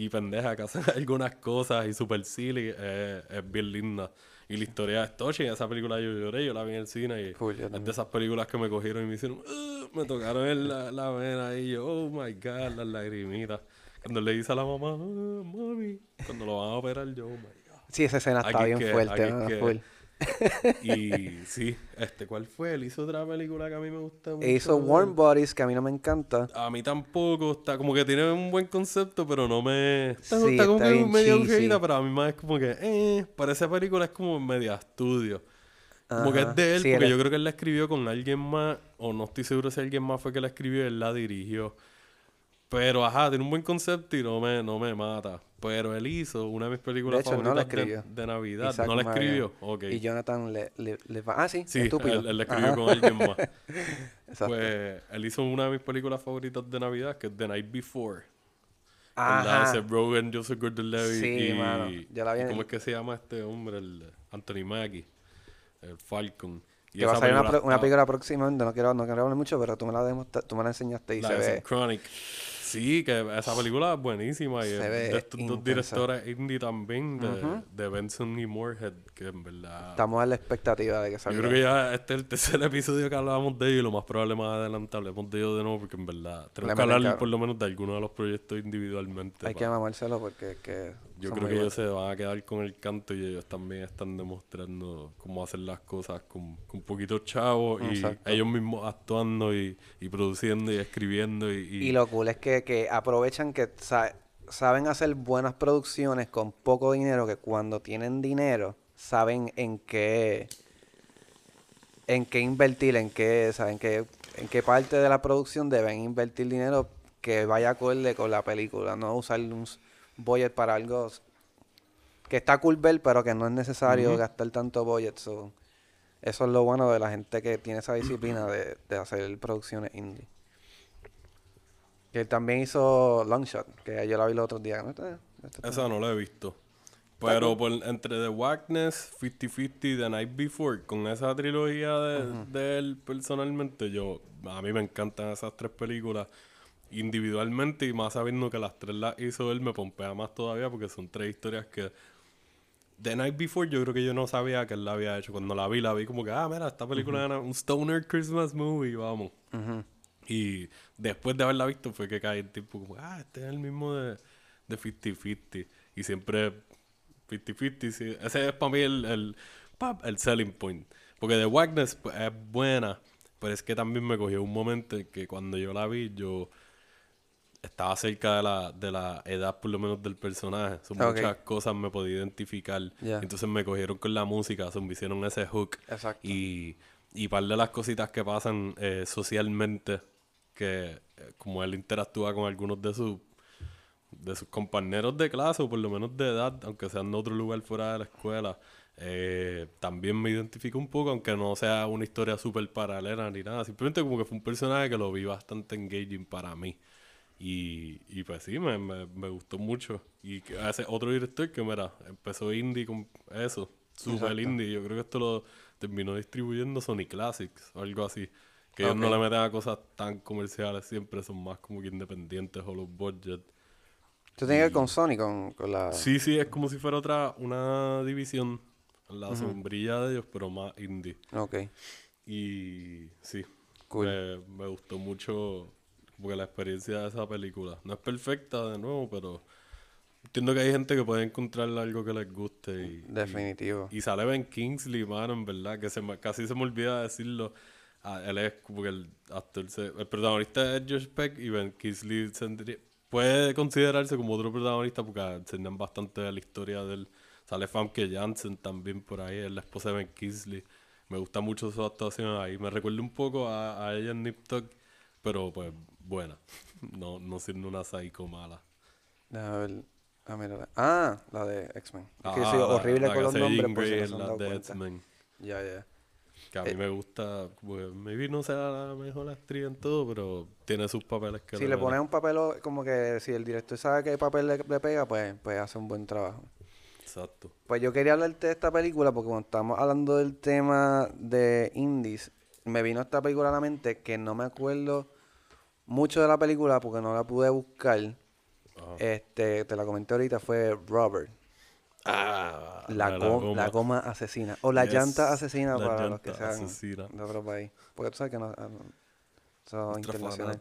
y pendeja que hacen [laughs] algunas cosas y super silly es, es bien linda. Y la historia es touching. Esa película yo lloré, yo la vi en el cine y es de esas películas que me cogieron y me hicieron, me tocaron en la, la vena y yo, oh my god, las lagrimitas. Cuando le dice a la mamá, "Ah, mami, cuando lo van a operar, yo, oh my god. Sí, esa escena está Aquí bien que- fuerte, ¿no? que- Full. [laughs] Y sí, este, ¿cuál fue? Él hizo otra película que a mí me gusta mucho. Hizo Warm Bodies, que a mí no me encanta. A mí tampoco, está como que tiene un buen concepto, pero no me... Está, Sí, está como está que medio aburrida, pero a mí más es como que, eh, para esa película es como media estudio. Como que es de él, Sí, porque él yo creo que él la escribió con alguien más, o no estoy seguro si alguien más fue que la escribió y él la dirigió. Pero ajá, tiene un buen concepto y no me, no me mata. Pero él hizo una de mis películas De hecho, él no la favoritas de- de, Navidad. Isaac ¿No la escribió? Ok. Y Jonathan le, le, le va- Ah, sí, Sí, estúpido. él, él la escribió Ajá. con alguien más. [laughs] Exacto. Pues él hizo una de mis películas favoritas de Navidad, que es The Night Before. Ajá. Seth Rogen, Joseph Gordon-Levitt Sí, y... mano. Yo la vi en- ¿Cómo es que se llama este hombre? El Anthony Mackie. El Falcon. Y Que va a salir una, una película próximamente, no quiero, no quiero hablar mucho, pero tú me la, tú me la enseñaste y La se ve... Synchronic. Sí, que esa película es buenísima. Y Se es ve de estos dos directores indie también, de, de Benson y Moorhead, que en verdad... Estamos a la expectativa de que Yo salga. creo que ya este es el tercer [laughs] episodio que hablábamos de ellos y lo más probable más adelante hablemos de ellos de nuevo porque en verdad tenemos Le que hablar por lo menos de algunos de los proyectos individualmente. Hay pa- que mamárselo porque es que Yo son creo que ellos se van a quedar con el canto y ellos también están demostrando cómo hacer las cosas con, con poquitos chavos y ellos mismos actuando y, y produciendo y escribiendo y, y- Y lo cool es que, que aprovechan que sa- saben hacer buenas producciones con poco dinero, que cuando tienen dinero saben en qué en qué invertir, en qué, saben qué, en qué parte de la producción deben invertir dinero que vaya acorde con la película, no usar un budget para algo que está cool ver, pero que no es necesario gastar tanto budget. so, eso es lo bueno de la gente que tiene esa disciplina de, de hacer producciones indie. Que él también hizo Longshot, que yo la vi los otros días. ¿no? Este- este- Esa no la he visto. Pero por, entre The Wackness, 50-50 The Night Before, con esa trilogía de, de él personalmente, yo a mí me encantan esas tres películas individualmente y más sabiendo que las tres las hizo él me pompea más todavía porque son tres historias que The Night Before yo creo que yo no sabía que él la había hecho. Cuando la vi, la vi como que, ah, mira, esta película era un Stoner Christmas movie, vamos. Ujú. Y después de haberla visto fue que caí el tipo como, ah, este es el mismo de, de 50-50. Y siempre 50-50, sí. Ese es para mí el, el, el selling point. Porque The pues, es buena, pero es que también me cogió un momento en que cuando yo la vi, yo estaba cerca de la, de la edad por lo menos del personaje. Son muchas cosas me podía identificar. Entonces me cogieron con la música, se me hicieron ese hook. Exacto. Y, y par de las cositas que pasan eh, socialmente, que eh, como él interactúa con algunos de sus de sus compañeros de clase, o por lo menos de edad, aunque sean de otro lugar fuera de la escuela, eh, también me identifico un poco, aunque no sea una historia súper paralela ni nada. Simplemente como que fue un personaje que lo vi bastante engaging para mí. Y, y pues sí, me, me, me gustó mucho. Y ese otro director que, mira, empezó indie con eso, super Exacto. indie. Yo creo que esto lo terminó distribuyendo Sony Classics o algo así. Que ellos no le meten a cosas tan comerciales siempre, son más como que independientes o los budget. Esto tiene que ver con Sony, con, con la... Sí, sí, es como si fuera otra, una división, la sombrilla de ellos, pero más indie. Ok. Y sí, Cool. me, me gustó mucho porque la experiencia de esa película. No es perfecta de nuevo, pero entiendo que hay gente que puede encontrar algo que les guste. Y, Definitivo. y, y sale Ben Kingsley, mano, en verdad, que se me- casi se me olvida decirlo. Ah, él es como que el actor, se- el protagonista es Josh Peck y Ben Kingsley tendría- puede considerarse como otro protagonista porque enseñan bastante de la historia de él. Sale Famke Janssen también por ahí, es la esposa de Ben Kingsley. Me gusta mucho su actuación ahí. Me recuerda un poco a, a ella en Nip Tuck, pero pues buena. No, no siendo una psycho mala. Déjame ver. Ah, mira. la- Ah, la de X-Men. Es que yo Ah, la- horrible la con que los nombres por si Grey no en se han las dado de. X-Men. Ya, ya. Que a Eh, mí me gusta, porque maybe no sea la mejor actriz en todo, pero tiene sus papeles que Si le pones un papel, como que si el director sabe qué papel le, le pega, pues, pues hace un buen trabajo. Exacto. Pues yo quería hablarte de esta película porque cuando estamos hablando del tema de indies, me vino esta película a la mente que no me acuerdo mucho de la película porque no la pude buscar. Ajá. Este, te la comenté ahorita, fue Robert. Ah, La, la goma asesina. O la Yes, llanta asesina la para los que sean asesina. de otro país. Porque tú sabes que no, ah, son internacionales.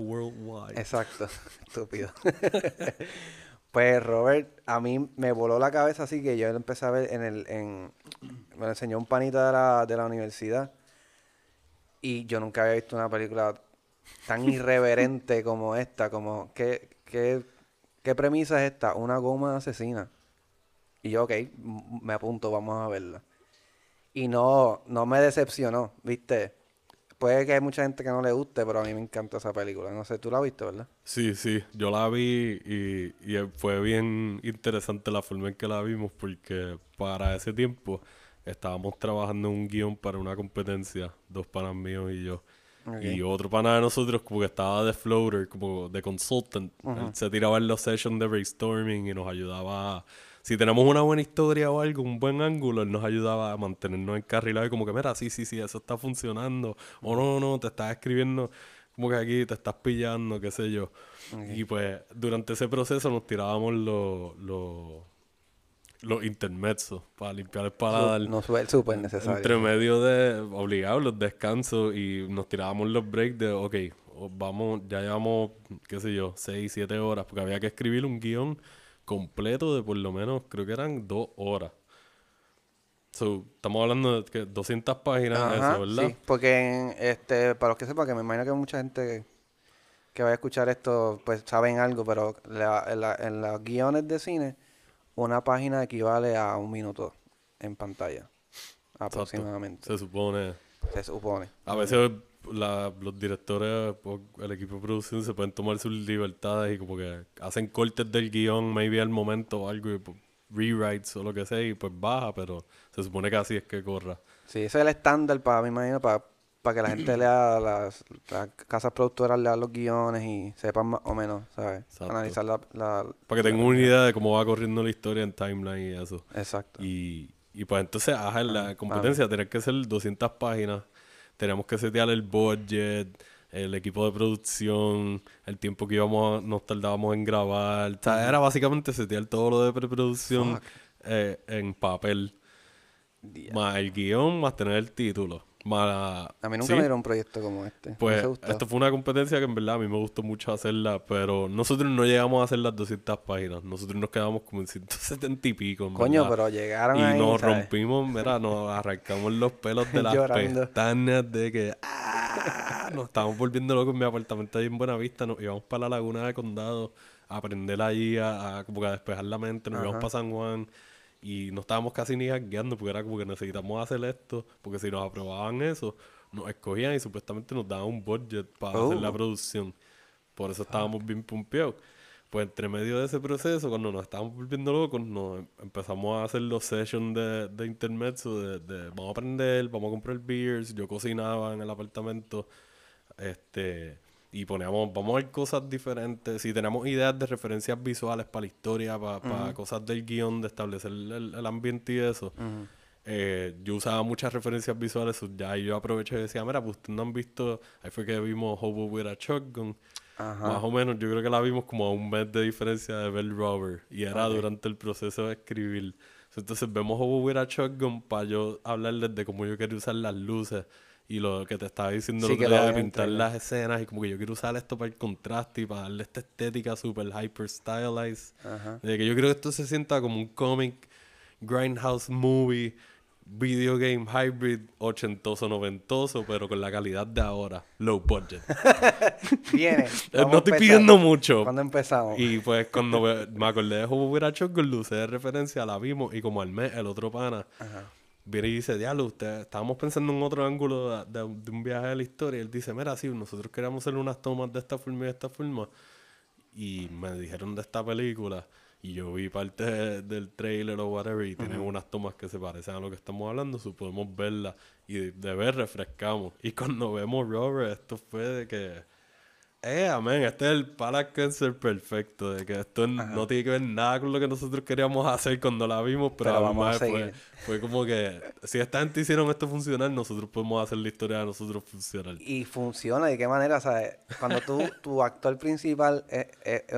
worldwide. Exacto, [laughs] estúpido. [laughs] pues Robert, a mí me voló la cabeza así que yo lo empecé a ver en el, en, me lo enseñó un panita de la, de la universidad y yo nunca había visto una película tan irreverente como esta, como, ¿qué, qué, qué premisa es esta? Una goma asesina. Y yo, ok, me apunto, vamos a verla. Y no, no me decepcionó, ¿viste? Puede que hay mucha gente que no le guste, pero a mí me encanta esa película. No sé, tú la viste, ¿verdad? Sí, sí, yo la vi y, y fue bien interesante la forma en que la vimos porque para ese tiempo estábamos trabajando un guion para una competencia, dos panas míos y yo. Y otro pana de nosotros como que estaba de floater, como de consultant. Él se tiraba en los sessions de brainstorming y nos ayudaba a si tenemos una buena historia o algo, un buen ángulo, él nos ayudaba a mantenernos encarrilados y como que, mira, sí, sí, sí, eso está funcionando. O no, no, te estás escribiendo como que aquí te estás pillando, qué sé yo. Y pues durante ese proceso nos tirábamos los, los, los intermezos para limpiar el paladar. No fue súper necesario. Entre medio de obligados los descansos y nos tirábamos los breaks de, ok, vamos, ya llevamos, qué sé yo, seis, siete horas, porque había que escribir un guion completo de por lo menos, creo que eran dos horas. So, estamos hablando de que 200 páginas eso, ¿verdad? Sí, porque este, para los que sepan, que me imagino que mucha gente que, vaya a escuchar esto, pues saben algo, pero en, los guiones de cine, una página equivale a un minuto en pantalla, aproximadamente. Se supone. Se supone. A veces los directores o el equipo de producción se pueden tomar sus libertades y como que hacen cortes del guion, maybe al momento o algo, y pues, rewrites o lo que sea, y pues baja, pero se supone que así es que corra. Sí, ese es el estándar para, me imagino, para, para que la gente [clears throat] lea las, las casas productoras, lea los guiones y sepan más o menos, ¿sabes? Analizar la, Para que tengan una idea de cómo va corriendo la historia en timeline y eso. Exacto. Y, y pues entonces, ajá, la competencia, tener que ser 200 páginas teníamos que setear el budget, el equipo de producción, el tiempo que íbamos nos tardábamos en grabar. O sea, era básicamente setear todo lo de preproducción eh, en papel. Más el guion, más tener el título. A mí nunca me dieron un proyecto como este. Pues esto fue una competencia que en verdad a mí me gustó mucho hacerla, pero nosotros no llegamos a hacer las 200 páginas. Nosotros nos quedamos como en 170 y pico. Coño, pero llegaron y nos rompimos, mira, nos arrancamos los pelos de [laughs] las pestañas de que ¡ah! nos estábamos volviendo locos en mi apartamento ahí en Buenavista. Nos íbamos para la laguna de condado a aprender allí, a, como que a despejar la mente. Nos íbamos para San Juan y no estábamos casi ni guiando porque era como que necesitamos hacer esto, porque si nos aprobaban eso, nos escogían y supuestamente nos daban un budget para hacer la oh. producción. Por eso estábamos bien pumpeados. Pues entre medio de ese proceso, cuando nos estábamos volviendo locos, nos empezamos a hacer los sessions de, de intermezzo, de, de, vamos a aprender, vamos a comprar beers, yo cocinaba en el apartamento, este y poníamos, vamos a ver cosas diferentes. Si tenemos ideas de referencias visuales para la historia, para, cosas del guion, de establecer el, ambiente y eso. Eh, yo usaba muchas referencias visuales, ya yo aproveché y decía, mira, pues ustedes no han visto, ahí fue que vimos Hobo with a Shotgun. Más o menos, yo creo que la vimos como a un mes de diferencia de Bell Rover. Y era durante el proceso de escribir. Entonces vemos Hobo with a Shotgun para yo hablarles de cómo yo quería usar las luces y lo que te estaba diciendo lo que de pintar las escenas y como que yo quiero usar esto para el contraste y para darle esta estética super hyper stylized. De que yo creo que esto se sienta como un comic, grindhouse movie, video game hybrid, ochentoso, noventoso, pero con la calidad de ahora, low budget. [laughs] Viene. [laughs] no estoy pidiendo mucho. Cuando empezamos. Y pues cuando [laughs] me, acordé de Hobo con luces de referencia, la vimos y como al mes, el otro pana. Ajá viene y dice, diablo, usted, estábamos pensando en otro ángulo de, un viaje de la historia. Y él dice, mira, sí, nosotros queríamos hacer unas tomas de esta forma y de esta forma. Y me dijeron de esta película. Y yo vi parte del trailer o whatever. Y tienen unas tomas que se parecen a lo que estamos hablando. So podemos verla. Y de, ver refrescamos. Y cuando vemos Robert, esto fue de que eh, amén, este es el para cáncer perfecto, de que esto no tiene que ver nada con lo que nosotros queríamos hacer cuando la vimos, pero, vamos a fue, fue, como que si esta gente hicieron esto funcionar, nosotros podemos hacer la historia de nosotros funcionar. Y funciona, ¿de qué manera? ¿Sabes? Cuando tú, [laughs] tu actor principal es,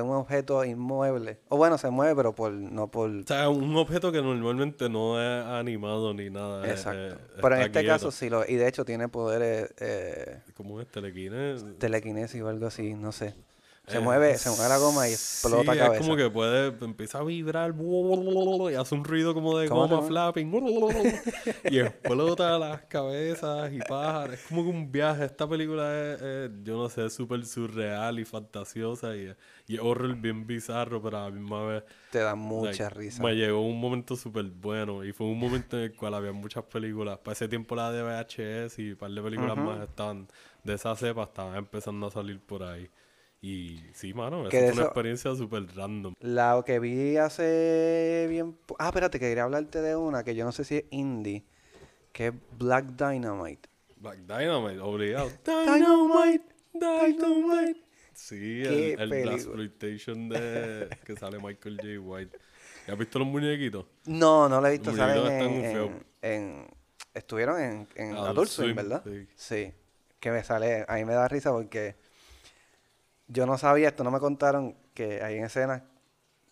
un objeto inmueble, o bueno, se mueve, pero por no por... O sea, un objeto que normalmente no es animado ni nada. Exacto. pero en este caso sí lo... Y de hecho tiene poderes... Eh, ¿Cómo es? Telequinesis. Telequinesis o algo así sí, no sé. Se Eh, mueve, se mueve la goma y explota sí, cabeza. es como que puede, empieza a vibrar y hace un ruido como de ¿Cómo se goma flapping y explota las cabezas y pájaros. Es como que un viaje. Esta película es, es, yo no sé, súper surreal y fantasiosa y, y horror bien bizarro, pero a la misma vez Te da mucha like, risa. me llegó un momento súper bueno y fue un momento en el cual había muchas películas. Para ese tiempo la de VHS y un par de películas más estaban de esa cepa, estaban empezando a salir por ahí. Y sí, mano, Que fue una experiencia súper random. La que vi hace bien... Ah, espérate, que quería hablarte de una que yo no sé si es indie, que es Black Dynamite. Black Dynamite, obligado. [laughs] Dynamite, Dynamite. Sí, el, el exploitation de [laughs] que sale Michael J. White. ¿Has visto los muñequitos? No, no la he visto. Los Salen en, en, en- Estuvieron en, en Adult Swim, ¿verdad? sí. Sí. Que me sale... A mí me da risa porque... Yo no sabía esto, no me contaron que hay en escenas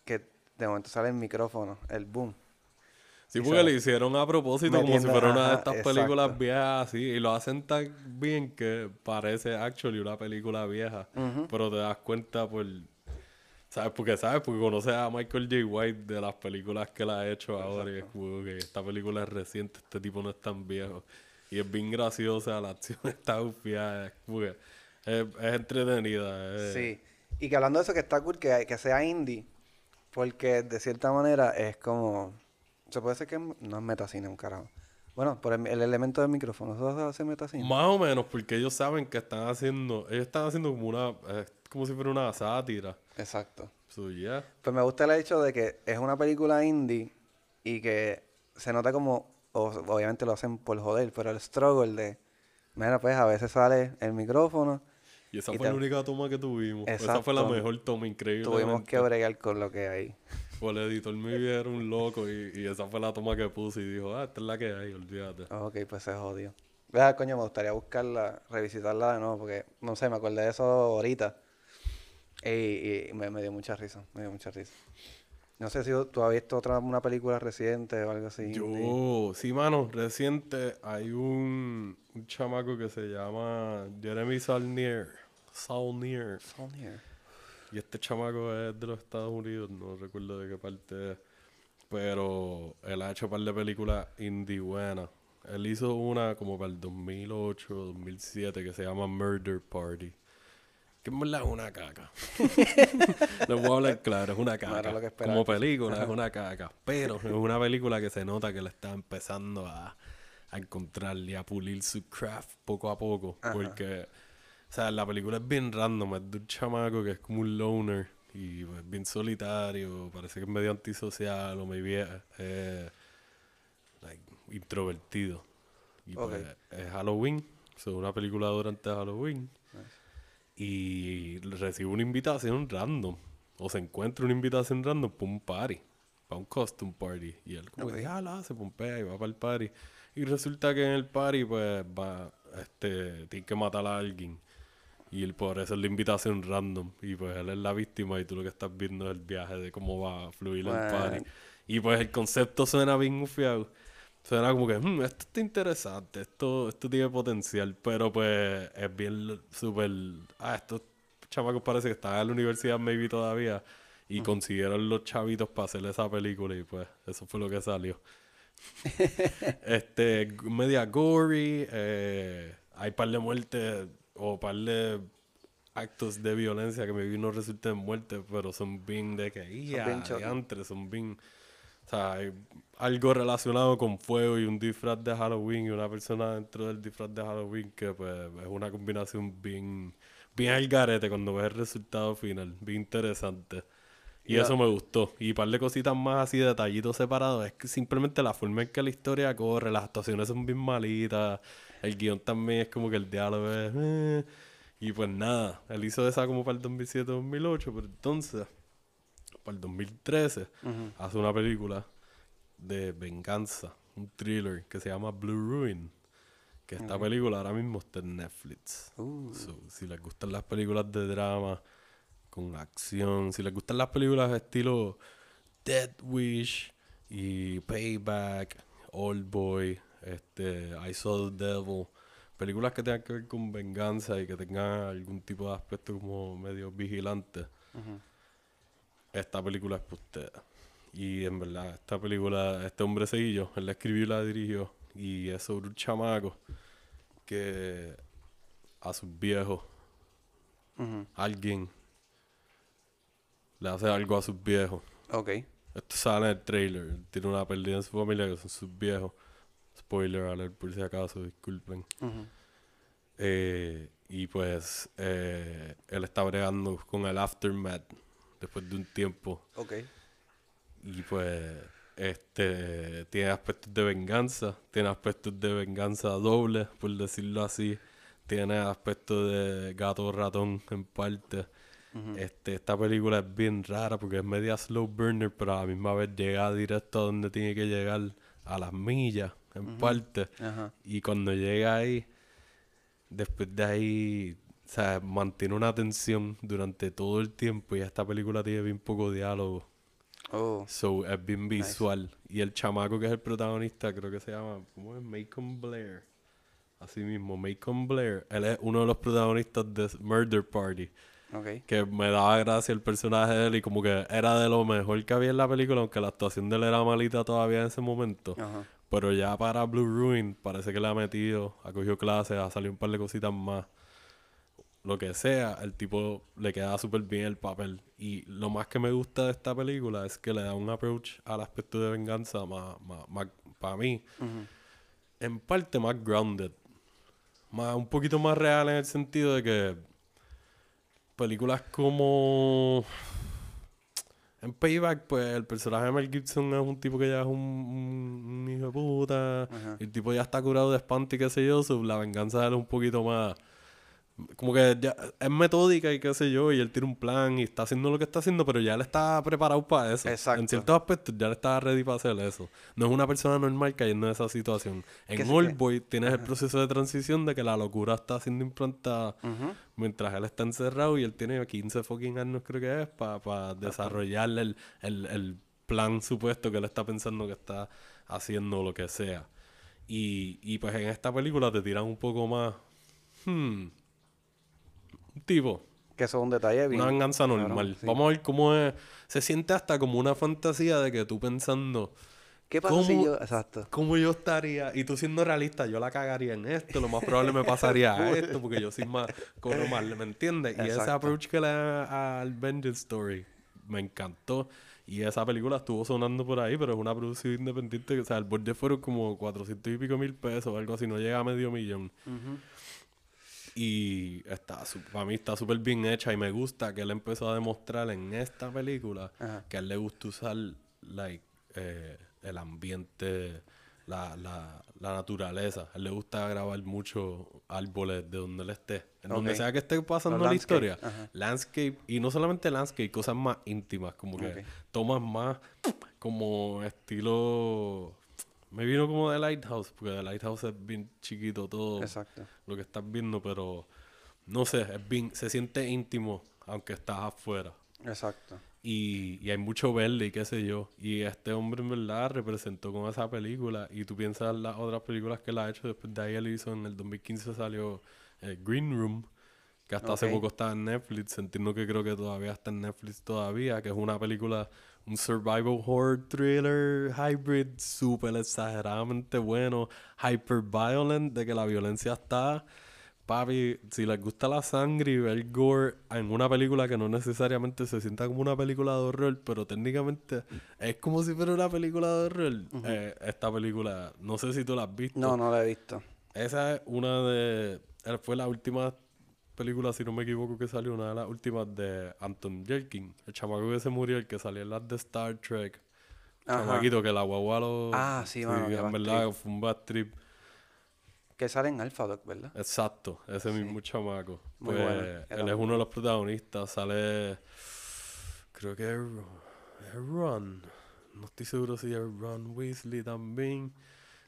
que de momento sale el micrófono, el boom. Sí, porque le hicieron a propósito como si fuera una de estas exacto. películas viejas así. Y lo hacen tan bien que parece actually una película vieja. Pero te das cuenta por... ¿Sabes? Porque sabes, porque conoces a Michael J. White de las películas que él ha hecho ahora. Y es como que esta película es reciente, este tipo no es tan viejo. Y es bien graciosa, la acción [laughs] está bufiada. Es como que es, es entretenida. es- Sí. Y que hablando de eso, que está cool que, que sea indie, porque de cierta manera es como... Se puede decir que no es metacine, un carajo. Bueno, por el, el elemento del micrófono, ¿eso hace metacine? Más o menos, porque ellos saben que están haciendo... Ellos están haciendo como una... Es como si fuera una sátira. Exacto. So, yeah. Pues me gusta el hecho de que es una película indie y que se nota como, o- obviamente lo hacen por joder, pero el struggle de, mira, pues a veces sale el micrófono, Y esa Y fue te- la única toma que tuvimos. Esa fue la mejor toma, increíble. tuvimos que bregar con lo que hay. O el editor me era un loco y, y esa fue la toma que puse y dijo, ah, esta es la que hay, olvídate. Ok, pues se jodió. Vea, coño, me gustaría buscarla, revisitarla de nuevo, porque, no sé, me acordé de eso ahorita. Y, y me, me dio mucha risa, me dio mucha risa. No sé si tú has visto otra una película reciente o algo así. Yo, sí, mano, reciente hay un, un chamaco que se llama Jeremy Saulnier. Saulnier. Sound here. Y este chamaco es de los Estados Unidos, no recuerdo de qué parte es. Pero él ha hecho un par de películas indie buenas. Él hizo una como para el 2008, 2007 que se llama Murder Party. Que en verdad es una caca. [laughs] no puedo hablar claro, es una caca. lo como película es una caca. Pero es una película que se nota que le está empezando a, a encontrar y a pulir su craft poco a poco. Ajá. Porque, o sea, la película es bien random. Es de un chamaco que es como un loner y es bien solitario. Parece que es medio antisocial o medio eh, like, introvertido. Y pues es Halloween. Es una película durante Halloween. Y recibe una invitación random. O se encuentra una invitación random para un party. Para un costume party. Y él como Ok. que, ah, la, se pompea y va para el party. Y resulta que en el party, pues, va, este, tiene que matar a alguien. Y él, por eso es la invitación random. Y pues él es la víctima y tú lo que estás viendo es el viaje de cómo va a fluir el party. Bueno. Y pues el concepto suena bien ufiado. Suena como que, "Hmm, esto está interesante, esto, esto tiene potencial, pero pues es bien súper... Ah, estos chamacos parece que están en la universidad maybe todavía y consiguieron los chavitos para hacer esa película y pues eso fue lo que salió. [laughs] este, media gory, eh, hay par de muertes o par de actos de violencia que maybe no resulten en muerte, pero son bien de que, "Ya, choque". diantre", son bien... O sea, hay algo relacionado con fuego y un disfraz de Halloween y una persona dentro del disfraz de Halloween que pues es una combinación bien, bien al garete cuando ves el resultado final, bien interesante. Y eso me gustó. Y un par de cositas más así, detallitos separados. Es que simplemente la forma en que la historia corre, las actuaciones son bien malitas. El guion también es como que el diálogo es... eh. Y pues nada, él hizo esa como para el 2007-2008, pero entonces, para el 2013, Ujú. hace una película de venganza, un thriller que se llama Blue Ruin. Que esta película ahora mismo está en Netflix. Uh. So, si les gustan las películas de drama con acción, si les gustan las películas estilo Death Wish y Payback, Old Boy, este, I Saw the Devil, películas que tengan que ver con venganza y que tengan algún tipo de aspecto como medio vigilante, esta película es para ustedes. Y en verdad, esta película, este hombre seguillo, él la escribió y la dirigió. Y es sobre un chamaco que a sus viejos, alguien le hace algo a sus viejos. Ok. Esto sale en el trailer. Tiene una pérdida en su familia que son sus viejos. Spoiler alert por si acaso, disculpen. Eh, y pues eh, él está bregando con el aftermath después de un tiempo. Ok. Y pues este tiene aspectos de venganza, tiene aspectos de venganza doble, por decirlo así. Tiene aspectos de gato ratón en parte. Este, esta película es bien rara porque es media slow burner, pero a la misma vez llega directo a donde tiene que llegar, a las millas, en parte. Ajá. Y cuando llega ahí, después de ahí, o sea, mantiene una tensión durante todo el tiempo y esta película tiene bien poco diálogo. Oh. So, es bien visual. Y el chamaco que es el protagonista, creo que se llama, ¿cómo es? Macon Blair. Así mismo, Macon Blair. Él es uno de los protagonistas de Murder Party. Ok. Que me daba gracia el personaje de él y como que era de lo mejor que había en la película, aunque la actuación de él era malita todavía en ese momento. Ajá. Pero ya para Blue Ruin parece que le ha metido, ha cogido clases, ha salido un par de cositas más. Lo que sea, el tipo le queda súper bien el papel. Y lo más que me gusta de esta película es que le da un approach al aspecto de venganza más, más, más para mí, en parte más grounded. Más, un poquito más real en el sentido de que películas como en Payback, pues el personaje de Mel Gibson es un tipo que ya es un, un- un hijo de puta. Ajá. Y el tipo ya está curado de espanto y qué sé yo. so, la venganza de él es un poquito más. Como que ya es metódica y qué sé yo. Y él tiene un plan y está haciendo lo que está haciendo, pero ya él está preparado para eso. Exacto. En ciertos aspectos ya él está ready para hacer eso. No es una persona normal cayendo en esa situación. En sí Old que- Boy tienes el proceso de transición de que la locura está siendo implantada mientras él está encerrado y él tiene 15 fucking años creo que es para desarrollar el, el, el plan supuesto que él está pensando que está haciendo lo que sea. Y, y pues en esta película te tiran un poco más... Hmm, un tipo, Que eso es un detalle bien. una venganza normal. sí. Vamos a ver cómo es... Se siente hasta como una fantasía de que tú pensando... ¿Qué pasa si ¿Cómo- yo.? Exacto. ¿Cómo yo estaría? Y tú siendo realista, yo la cagaría en esto, lo más probable me pasaría [laughs] a esto, porque yo soy más, corro más, ¿me entiendes? Y ese approach que le da al Vengeance Story me encantó. Y esa película estuvo sonando por ahí, pero es una producción independiente. O sea, el budget fueron como 400 y pico mil pesos algo así, no llega a medio millón. Ujú. Y está, para mí está súper bien hecha y me gusta que él empezó a demostrar en esta película Ajá. que a él le gusta usar like, eh, el ambiente, la, la, la naturaleza. A él le gusta grabar mucho árboles de donde él esté. En donde sea que esté pasando la historia. ajá. Landscape. Y no solamente landscape, cosas más íntimas. Como que Ok. tomas más como estilo... Me vino como de Lighthouse, porque de Lighthouse es bien chiquito todo Exacto. lo que estás viendo, pero no sé, es bien, se siente íntimo aunque estás afuera. Exacto. Y, y hay mucho verde y qué sé yo. Y este hombre en verdad representó con esa película. Y tú piensas en las otras películas que él ha hecho. Después de ahí él hizo en el 2015 salió eh, Green Room. Que hasta hace poco estaba en Netflix. Entiendo que creo que todavía está en Netflix todavía. Que es una película, un survival horror thriller hybrid. Súper exageradamente bueno. Hyper violent. De que la violencia está... Papi, si les gusta la sangre y ver gore en una película que no necesariamente se sienta como una película de horror, pero técnicamente es como si fuera una película de horror, eh, esta película, no sé si tú la has visto. No, no lo he visto. Esa es una de... eh, Fue la última película, si no me equivoco, que salió, una de las últimas de Anton Yelkin, el chamaco que se murió, el que salía en las de Star Trek. Ajá. Chamaquito que la guagua lo... Ah, sí, mano, qué en bad verdad fue un bad trip. Que sale en Alpha Dog, ¿verdad? Exacto, ese mismo chamaco. Muy Pues, bueno, él es uno de los protagonistas, sale... Creo que es, Ro- es Ron. No estoy seguro si es Ron Weasley también.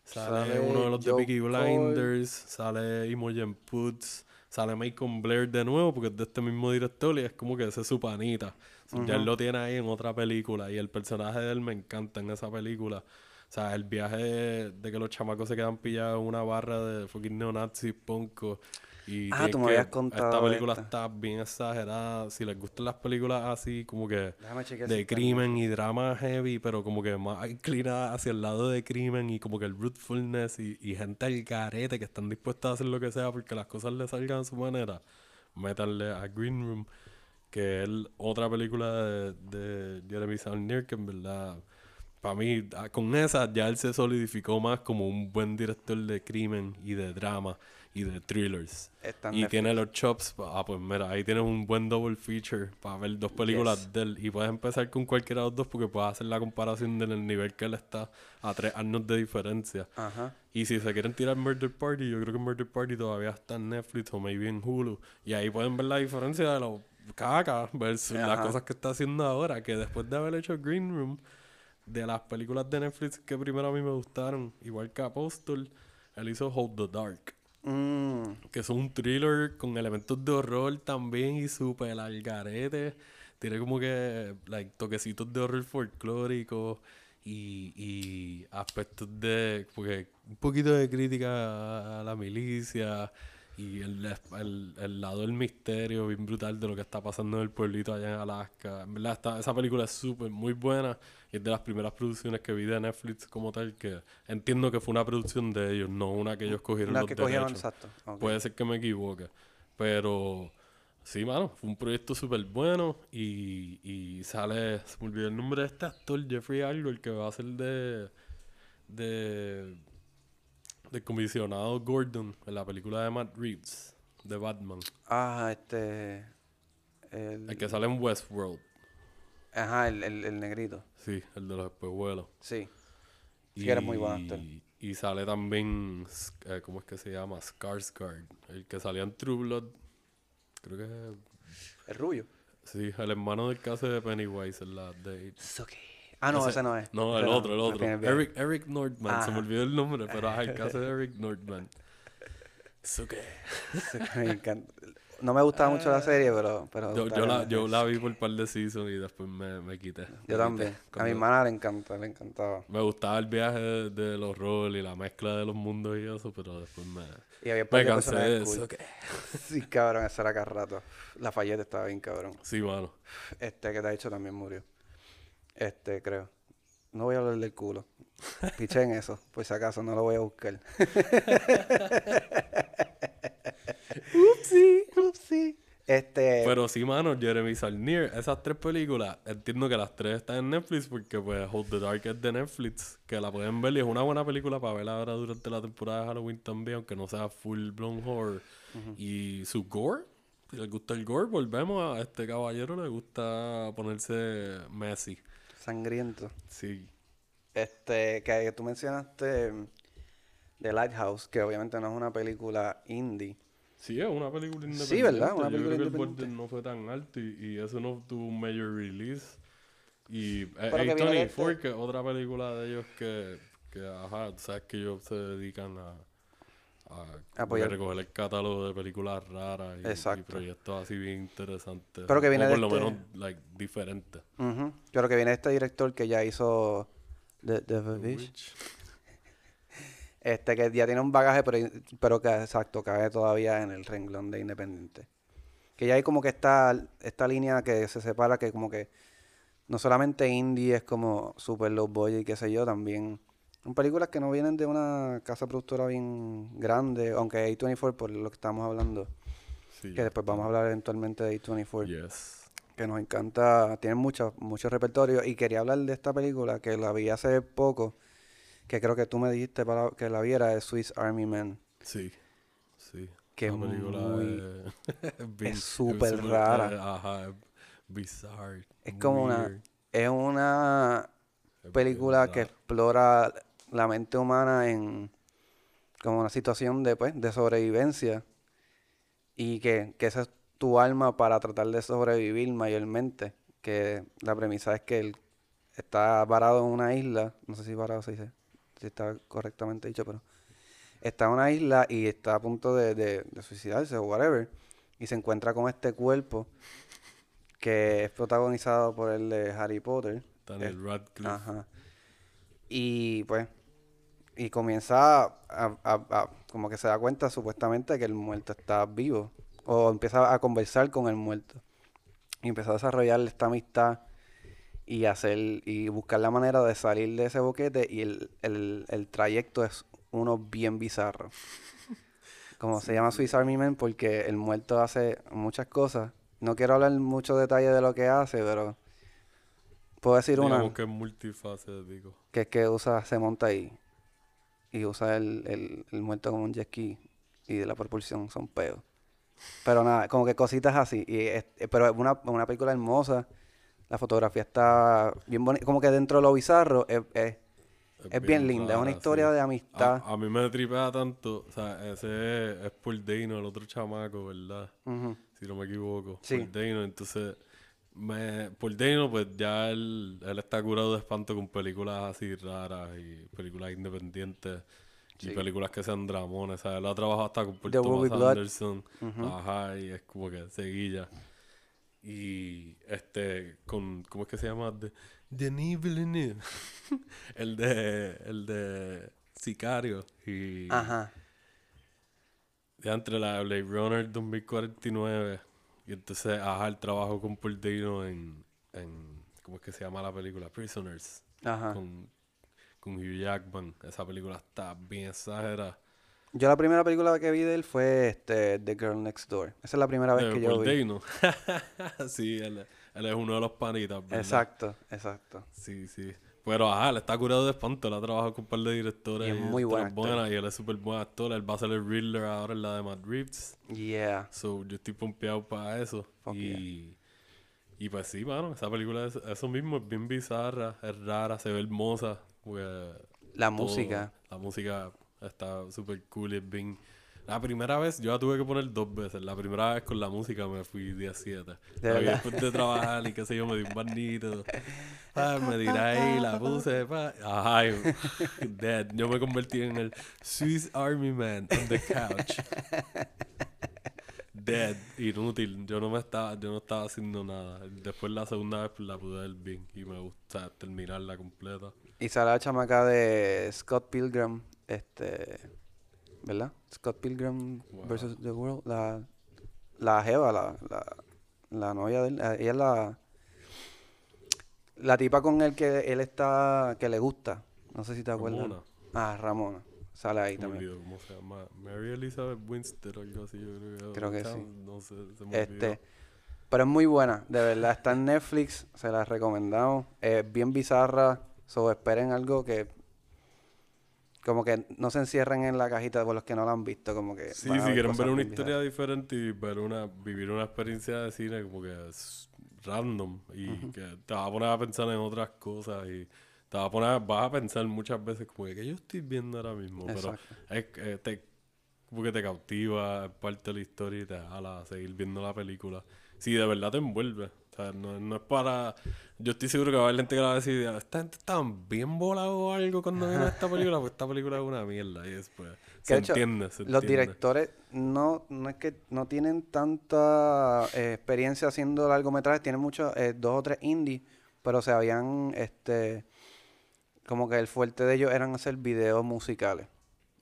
Sale, Sale uno de los de Peaky Cole. Blinders. Sale Imogen Poots. Sale Macon Blair de nuevo porque es de este mismo director y es como que ese es su panita. So, Ya él lo tiene ahí en otra película y el personaje de él me encanta en esa película. O sea, el viaje de, de que los chamacos se quedan pillados en una barra de fucking neonazis, punko. Y Ah, tú me que- habías contado Esta película esta. está bien exagerada. Si les gustan las películas así, como que de crimen y drama heavy, pero como que más inclinada hacia el lado de crimen y como que el rootfulness y, y gente al garete que están dispuestas a hacer lo que sea porque las cosas les salgan a su manera. Métanle a Green Room, que es otra película de, de Jeremy Saulnier que en verdad, para mí, ah, con esa ya él se solidificó más como un buen director de crimen y de drama y de thrillers. Y tiene los chops, ah, pues mira, ahí tienes un buen double feature para ver dos películas Yes. de él. Y puedes empezar con cualquiera de los dos porque puedes hacer la comparación del nivel que él está a tres años de diferencia. Ajá. Y si se quieren tirar Murder Party, yo creo que Murder Party todavía está en Netflix o maybe en Hulu. Y ahí pueden ver la diferencia de los caca versus las cosas que está haciendo ahora. Que después de haber hecho Green Room, de las películas de Netflix que primero a mí me gustaron, igual que Apostle, él hizo Hold the Dark. Mm, Que es un thriller con elementos de horror también y súper al garete. Tiene como que like, toquecitos de horror folclórico y, y aspectos de. Porque un poquito de crítica a la milicia y el, el, el lado del misterio bien brutal de lo que está pasando en el pueblito allá en Alaska. En verdad, está- esa película es súper, muy buena y es de las primeras producciones que vi de Netflix como tal. Que entiendo que fue una producción de ellos, no una que ellos cogieron la los que cogieron, derechos. exacto. ok. Puede ser que me equivoque. Pero sí, mano, fue un proyecto súper bueno. Y, y sale, se me olvidó el nombre de este actor, Jeffrey algo, el que va a ser de. de. De comisionado Gordon en la película de Matt Reeves, de Batman. Ah, este. El, El que sale en Westworld. Ajá, el, el, el negrito. Sí, el de los espejuelos. Sí. Sí, que era muy buen actor. Y sale también, eh, ¿cómo es que se llama? Skarsgård, el que salía en True Blood. Creo que El rubio. Sí, el hermano del caso de Pennywise en la de... Ah, no, Ese- ese, no es. No, el otro, el otro. Eric, Eric Nordman, se me olvidó el nombre, pero es el caso de [laughs] Eric Nordman. Suke. Me encanta. No me gustaba mucho la serie, pero. pero Yo, la, yo la vi por un par de seasons y después me, me quité. me Yo quité. también. A mi hermana le encanta, le encantaba. Me gustaba el viaje de, de los roles y la mezcla de los mundos y eso, pero después me, Y había me cansé de eso. [laughs] Sí, cabrón, esa era cada rato. La falleta estaba bien cabrón. Sí, mano. Este que te ha dicho también murió. Este, creo. No voy a hablar del culo. Piché en eso, por si acaso, no lo voy a buscar. [laughs] upsi, upsi. Este, Pero sí, mano, Jeremy Saulnier, esas tres películas, entiendo que las tres están en Netflix porque pues Hold the Dark es de Netflix, que la pueden ver y es una buena película para ver ahora durante la temporada de Halloween también, aunque no sea full blown horror. Y su gore, si les gusta el gore, volvemos a este caballero, le gusta ponerse messy. Sangriento. Sí. Este, que tú mencionaste mm, The Lighthouse, que obviamente no es una película indie. Sí, es una película independiente. Sí, ¿verdad? Una Yo película creo que el budget no fue tan alto y, y eso no tuvo un major release. Y eh, Pero que viene de A24, este- que es otra película de ellos que, que ajá, sabes que ellos se dedican a, a Apoyar. recoger el catálogo de películas raras y, proyectos así bien interesantes. Pero que viene o por de lo este- menos, like, diferentes. Ujú. Creo que viene este director que ya hizo The, The Vivish. Which- Este, que ya tiene un bagaje, pero, pero que exacto, cae todavía en el renglón de independiente. Que ya hay como que esta, esta línea que se separa, que como que no solamente indie es como super low budget y qué sé yo, también son películas que no vienen de una casa productora bien grande, aunque A24 por lo que estamos hablando, sí, que después vamos a hablar eventualmente de A24 Yes. que nos encanta, tiene mucho, mucho repertorio y quería hablar de esta película que la vi hace poco, que creo que tú me dijiste para que la viera, es Swiss Army Man, Sí, sí. que es La película muy- es, es súper rara. eh, Ajá, es bizarre. Es como una- weird, es una es película bien que explora la mente humana en como una situación de, pues, de sobrevivencia y que, que esa es tu alma para tratar de sobrevivir mayormente, que la premisa es que él está varado en una isla, no sé si varado se dice, si está correctamente dicho, pero está en una isla y está a punto de, de- de suicidarse o whatever, y se encuentra con este cuerpo que es protagonizado por el de Harry Potter. Daniel Radcliffe. Ajá. Y pues, y comienza a, a- a- como que se da cuenta supuestamente que el muerto está vivo. O empieza a conversar con el muerto. Y empieza a desarrollar esta amistad y hacer, y buscar la manera de salir de ese boquete. Y el, el, el trayecto es uno bien bizarro. [laughs] Como se llama Swiss Army Man porque el muerto hace muchas cosas. No quiero hablar mucho detalle de lo que hace, pero puedo decir una Digamos que es multifacético. que es que usa, se monta ahí y usa el, el, el muerto como un jet ski y de la propulsión son peos. Pero nada, como que cositas así. Y es- eh, pero es una, una película hermosa. La fotografía está bien bonita. Como que dentro de lo bizarro es, es, es bien linda. Es una historia sí. de A, amistad. a mí me tripea tanto. O sea, ese es Paul Dano, el otro chamaco, ¿verdad? Ujú. Si no me equivoco. Sí. Paul Dano, entonces. Me, Paul Dano, pues ya él, él está curado de espanto con películas así raras y películas independientes. Y películas que sean dramones, ¿sabes? Él ha trabajado hasta con Paul The Thomas. Anderson. Ajá, y es como que seguilla. Y este, con, ¿cómo es que se llama? De, Denis Villeneuve. el de, el de Sicario. Y Ajá. ya entre la de Blade Runner 2049. Y entonces, ajá, el trabajo con Paul Dano en, en, ¿cómo es que se llama la película? Prisoners. Ajá. Con, con Hugh Jackman. Esa película está bien exagerada. Yo la primera película que vi de él fue este, The Girl Next Door. Esa es la primera vez De que yo Paul vi. Dano. [laughs] sí, él, él es uno de los panitas, ¿verdad? Exacto, exacto. Sí, sí. Pero ajá, él está curado de espanto. Él ha trabajado con un par de directores. Y es muy buen está actor. buena, Y él es súper buen actor. Él va a ser el Riddler ahora en la de Matt Reeves. Yeah. So, yo estoy pompeado para eso. Fuck y, y pues sí, mano. Esa película es eso mismo. Es bien bizarra. Es rara. Se ve hermosa. porque La todo- música. La música está súper cool. Es bien... La primera vez yo la tuve que poner dos veces. La primera vez con la música me fui día 7. ¿De Y verdad? después de trabajar y qué sé yo, me di un barnito. Ah, me tiré ahí, la puse. Pa. Dead. Yo me convertí en el Swiss Army Man on the couch. Dead, inútil. Yo no me estaba, yo no estaba haciendo nada. Después la segunda vez pues, la pude ver bien y me gusta terminarla completa. Y sale la chamaca de Scott Pilgrim, este, ¿verdad? Scott Pilgrim Wow. versus The World, la, la jeva, la, la, la novia de él, eh, ella es la, la tipa con el que él está, que le gusta, no sé si te acuerdas. Ramona. Ah, Ramona, sale ahí Me también. olvidó cómo se llama. Mary Elizabeth Winstead o algo así. Yo creo, Creo que o sea, sí. No sé, se me olvidó. Este, pero es muy buena, de verdad, está en Netflix, se la recomendamos, es bien bizarra, so esperen algo que como que no se encierren en la cajita por los que no la han visto, como que Sí, si quieren ver una historia diferente y ver una, vivir una experiencia de cine como que es random y que te va a poner a pensar en otras cosas y te va a poner, vas a pensar muchas veces como que, ¿qué yo estoy viendo ahora mismo? Pero Exacto. es que te, como que te cautiva, es parte de la historia y te jala a seguir viendo la película. Si de verdad te envuelve. O sea, no, no es para... Yo estoy seguro que va a haber gente que la va a decir, esta gente está bien volado o algo cuando vieron esta película, pues esta película es una mierda y después se hecho, entiende, se Los entiende. directores no, no es que no tienen tanta eh, experiencia haciendo largometrajes, tienen muchos, eh, dos o tres indie, pero se habían, este, como que el fuerte de ellos eran hacer videos musicales.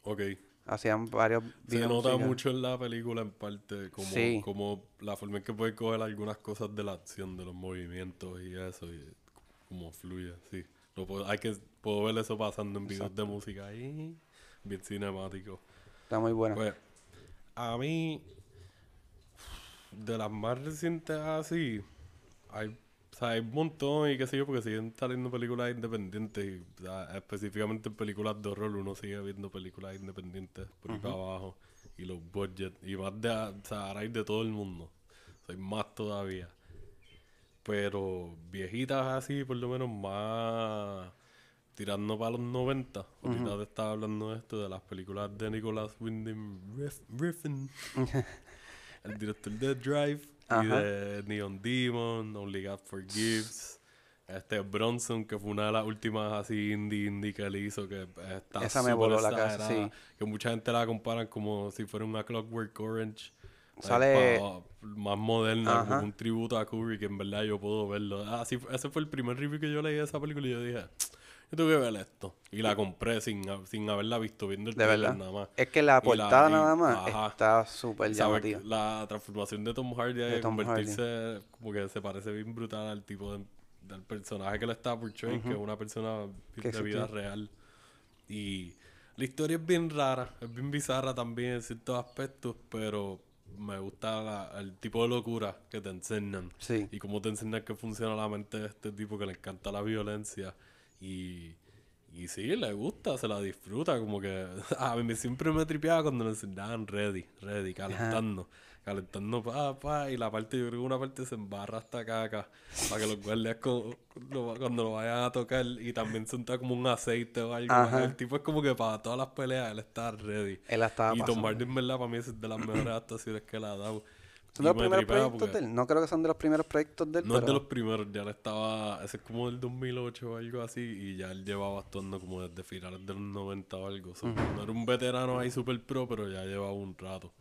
Ok. Hacían varios Se nota musicales. mucho en la película en parte como, Sí. como la forma en que puede coger algunas cosas de la acción, de los movimientos y eso, y como fluye, sí. Lo puedo, hay que, puedo ver eso pasando en videos de música ahí, bien cinemático. Está muy buena. Pues, a mí, de las más recientes así, hay, o sea, hay un montón y qué sé yo, porque siguen saliendo películas independientes y o sea, específicamente en películas de horror uno sigue viendo películas independientes por ahí para abajo y los budgets y más de, o sea, ahora hay de todo el mundo, o sea, hay más todavía. Pero viejitas así, por lo menos más tirando para los 90. Ahorita te estaba hablando de esto, de las películas de Nicholas Winding Ref- Refn, [laughs] el director de Drive y de Neon Demon, Only God Forgives. Este Bronson, que fue una de las últimas así indie indie que él hizo, que está Esa me voló la exagerada, sí. Que mucha gente la comparan como si fuera una Clockwork Orange. Sale- pa- más moderna, Ajá. como un tributo a Kubrick, que en verdad yo puedo verlo. Ah, sí, ese fue el primer review que yo leí de esa película y yo dije, yo tuve que ver esto. Y la compré sin, sin haberla visto, viendo el De verdad. nada más. Es que la portada nada más ajá. está súper llamativa. La transformación de Tom Hardy De de Tom convertirse como que se parece bien brutal al tipo de- del personaje que le está portraying, que es una persona de vida real. Y la historia es bien rara, es bien bizarra también en ciertos aspectos, pero me gusta la- el tipo de locura que te enseñan. Sí. Y cómo te enseñan que funciona la mente de este tipo que le encanta la violencia. Y, y sí, le gusta, se la disfruta. Como que [laughs] a mí siempre me tripeaba cuando le enseñaban ready, ready, calentando. Calentando, pa, pa. Y la parte, yo creo que una parte se embarra hasta caca. Para que los guardias cuando lo vayan a tocar. Y también se unta como un aceite o algo. Ajá. El tipo es como que para todas las peleas él está ready. Él la estaba y Tom. Hardy, en verdad, para mí es de las mejores actuaciones que le ha dado. ¿Son de los me primeros proyectos de él? No creo que son de los primeros proyectos de él, no pero... es de los primeros, ya él estaba, ese es como del 2008 o algo así, y ya él llevaba actuando como desde finales de los 90 o algo. No era un veterano ahí super pro, pero ya llevaba un rato.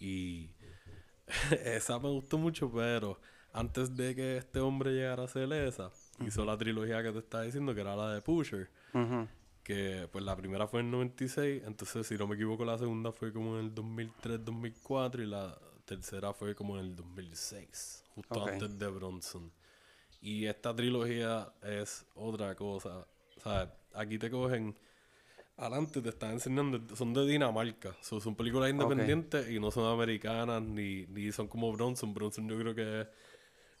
Y [laughs] esa me gustó mucho, pero antes de que este hombre llegara a hacer esa, hizo la trilogía que te estaba diciendo, que era la de Pusher. Que pues la primera fue en 96, entonces si no me equivoco la segunda fue como en el 2003-2004 y la tercera fue como en el 2006, justo antes de Bronson. Y esta trilogía es otra cosa, o sea, aquí te cogen, adelante te están enseñando, son de Dinamarca, so, son películas independientes y no son americanas ni, ni son como Bronson, Bronson yo creo que es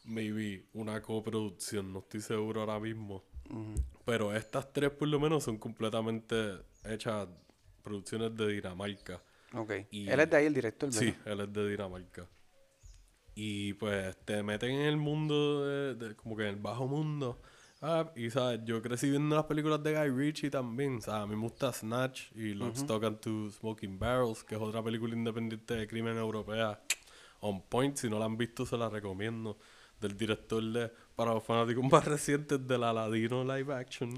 maybe una coproducción, no estoy seguro ahora mismo. Pero estas tres por lo menos son completamente hechas producciones de Dinamarca. Ok. Y- Él es de ahí el director, ¿verdad? Sí, él es de Dinamarca. Y pues te meten en el mundo, de, de- como que en el bajo mundo. Ah, y sabes, yo crecí viendo las películas de Guy Ritchie también. O sea, a mí me gusta Snatch y Lock, Stock and Two Smoking Barrels, que es otra película independiente de crimen europea. On Point, si no la han visto, se la recomiendo. Del director de, para los fanáticos [laughs] más recientes del Aladino live action.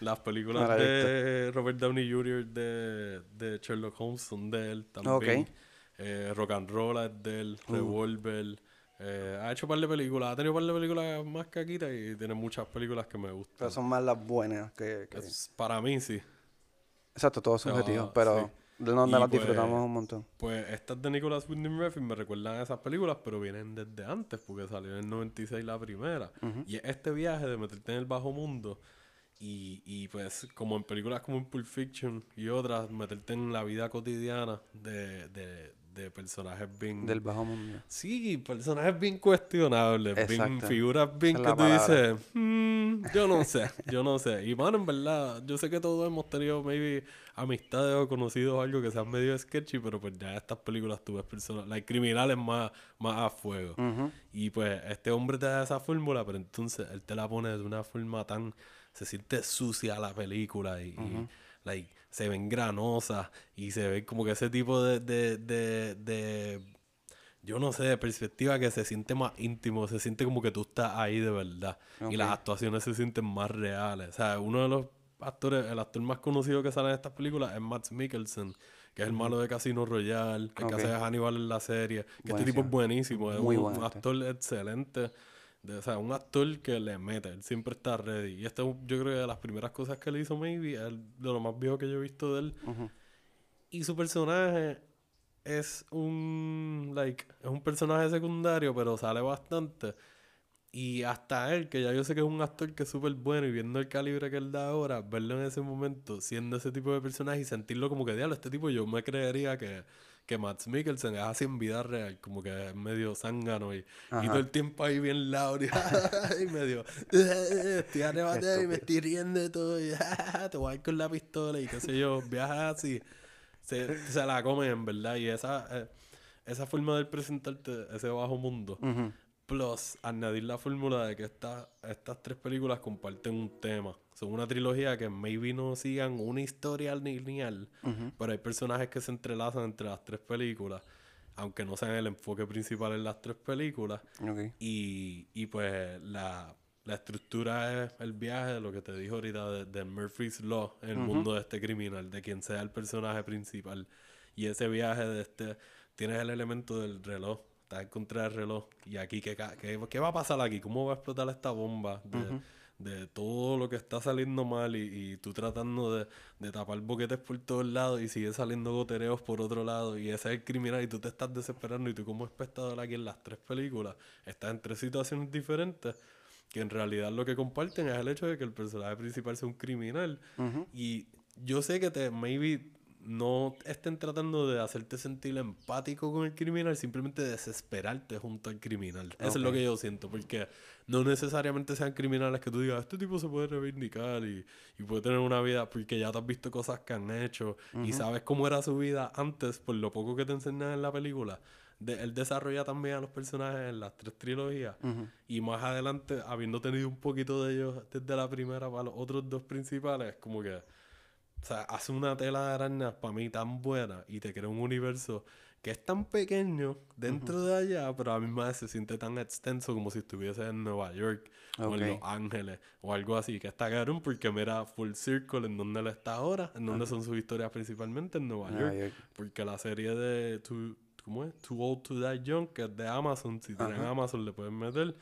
Las películas de Robert Downey Jr. de, de Sherlock Holmes son de él también. Ok. Eh, rock and Roll es de él, Revolver. eh, ha hecho un par de películas, ha tenido un par de películas más caquitas y tiene muchas películas que me gustan. Pero son más las buenas que... que- Es- para mí sí. Exacto, todo subjetivo, Ah, pero donde Y las pues- disfrutamos un montón. Pues estas de Nicolas Winding Refn me recuerdan a esas películas, pero vienen desde antes, porque salió en el 96 la primera. Y es este viaje de meterte en el bajo mundo y, y pues como en películas como en Pulp Fiction y otras, meterte en la vida cotidiana de, de, de personajes bien... Del bajo mundo. Sí, personajes bien cuestionables, bien Exacto. figuras bien Esa es que tú palabra. dices, "Mm, yo no sé, yo no sé. Y mano, en verdad, yo sé que todos hemos tenido maybe amistades o conocidos o algo que sean medio sketchy, pero pues ya estas películas tú ves personas, hay criminales más, más a fuego. Ujú. Y pues este hombre te da esa fórmula, pero entonces él te la pone de una forma tan... Se siente sucia la película y, y, like, se ven granosas y se ve como que ese tipo de, de, de, de yo no sé, de perspectiva que se siente más íntimo, se siente como que tú estás ahí de verdad. Y las actuaciones se sienten más reales. O sea, uno de los actores, el actor más conocido que sale en estas películas es Matt Mikkelsen, que es el malo de Casino Royale, el que hace Hannibal en la serie. Que este tipo es buenísimo, es Muy un, actor excelente. De- o sea, un actor que le mete, él siempre está ready. Y esto yo creo que de las primeras cosas que él hizo, maybe, es de lo más viejo que yo he visto de él. Ujú. Y su personaje es un like es un personaje secundario, pero sale bastante. Y hasta él, que ya yo sé que es un actor que es súper bueno y viendo el calibre que él da ahora, verlo en ese momento siendo ese tipo de personaje y sentirlo como que, diablo, este tipo yo me creería que, que Matt Mikkelsen es así en vida real, como que es medio zángano y, y todo el tiempo ahí bien loud y, [laughs] y medio, estoy arrebatado y me estoy riendo de todo y [laughs] te voy a ir con la pistola y qué sé yo, viajas así se, se la comen en verdad y esa eh, esa forma de presentarte ese bajo mundo Ujú. Plus añadir la fórmula de que esta- estas tres películas comparten un tema son una trilogía que maybe no sigan una historia lineal Ujú. pero hay personajes que se entrelazan entre las tres películas aunque no sean el enfoque principal en las tres películas y, y pues la, la estructura es el viaje de lo que te dijo ahorita de, de Murphy's Law en el mundo de este criminal, de quien sea el personaje principal. Y ese viaje de este, tienes el elemento del reloj, estás en contra del reloj. Y aquí, ¿qué, qué, qué va a pasar aquí? ¿Cómo va a explotar esta bomba de, de todo lo que está saliendo mal y, y tú tratando de, de tapar boquetes por todos lados y sigue saliendo gotereos por otro lado y ese es el criminal y tú te estás desesperando y tú como espectador aquí en las tres películas estás en tres situaciones diferentes que en realidad lo que comparten es el hecho de que el personaje principal sea un criminal y yo sé que te maybe no estén tratando de hacerte sentir empático con el criminal, simplemente desesperarte junto al criminal. Eso es lo que yo siento, porque no necesariamente sean criminales que tú digas, este tipo se puede reivindicar y, y puede tener una vida, porque ya te has visto cosas que han hecho y sabes cómo era su vida antes por lo poco que te enseñan en la película. De, él desarrolla también a los personajes en las tres trilogías y más adelante, habiendo tenido un poquito de ellos desde la primera para los otros dos principales, como que o sea, hace una tela de arañas para mí tan buena y te crea un universo que es tan pequeño dentro de allá, pero a mí me se siente tan extenso como si estuviese en Nueva York o en Los Ángeles o algo así, que está cabrón porque mira Full Circle en donde él está ahora, en donde son sus historias principalmente en Nueva York, porque la serie de Too, ¿cómo es? Too Old to Die Young, que es de Amazon, si tienen Amazon le pueden meter,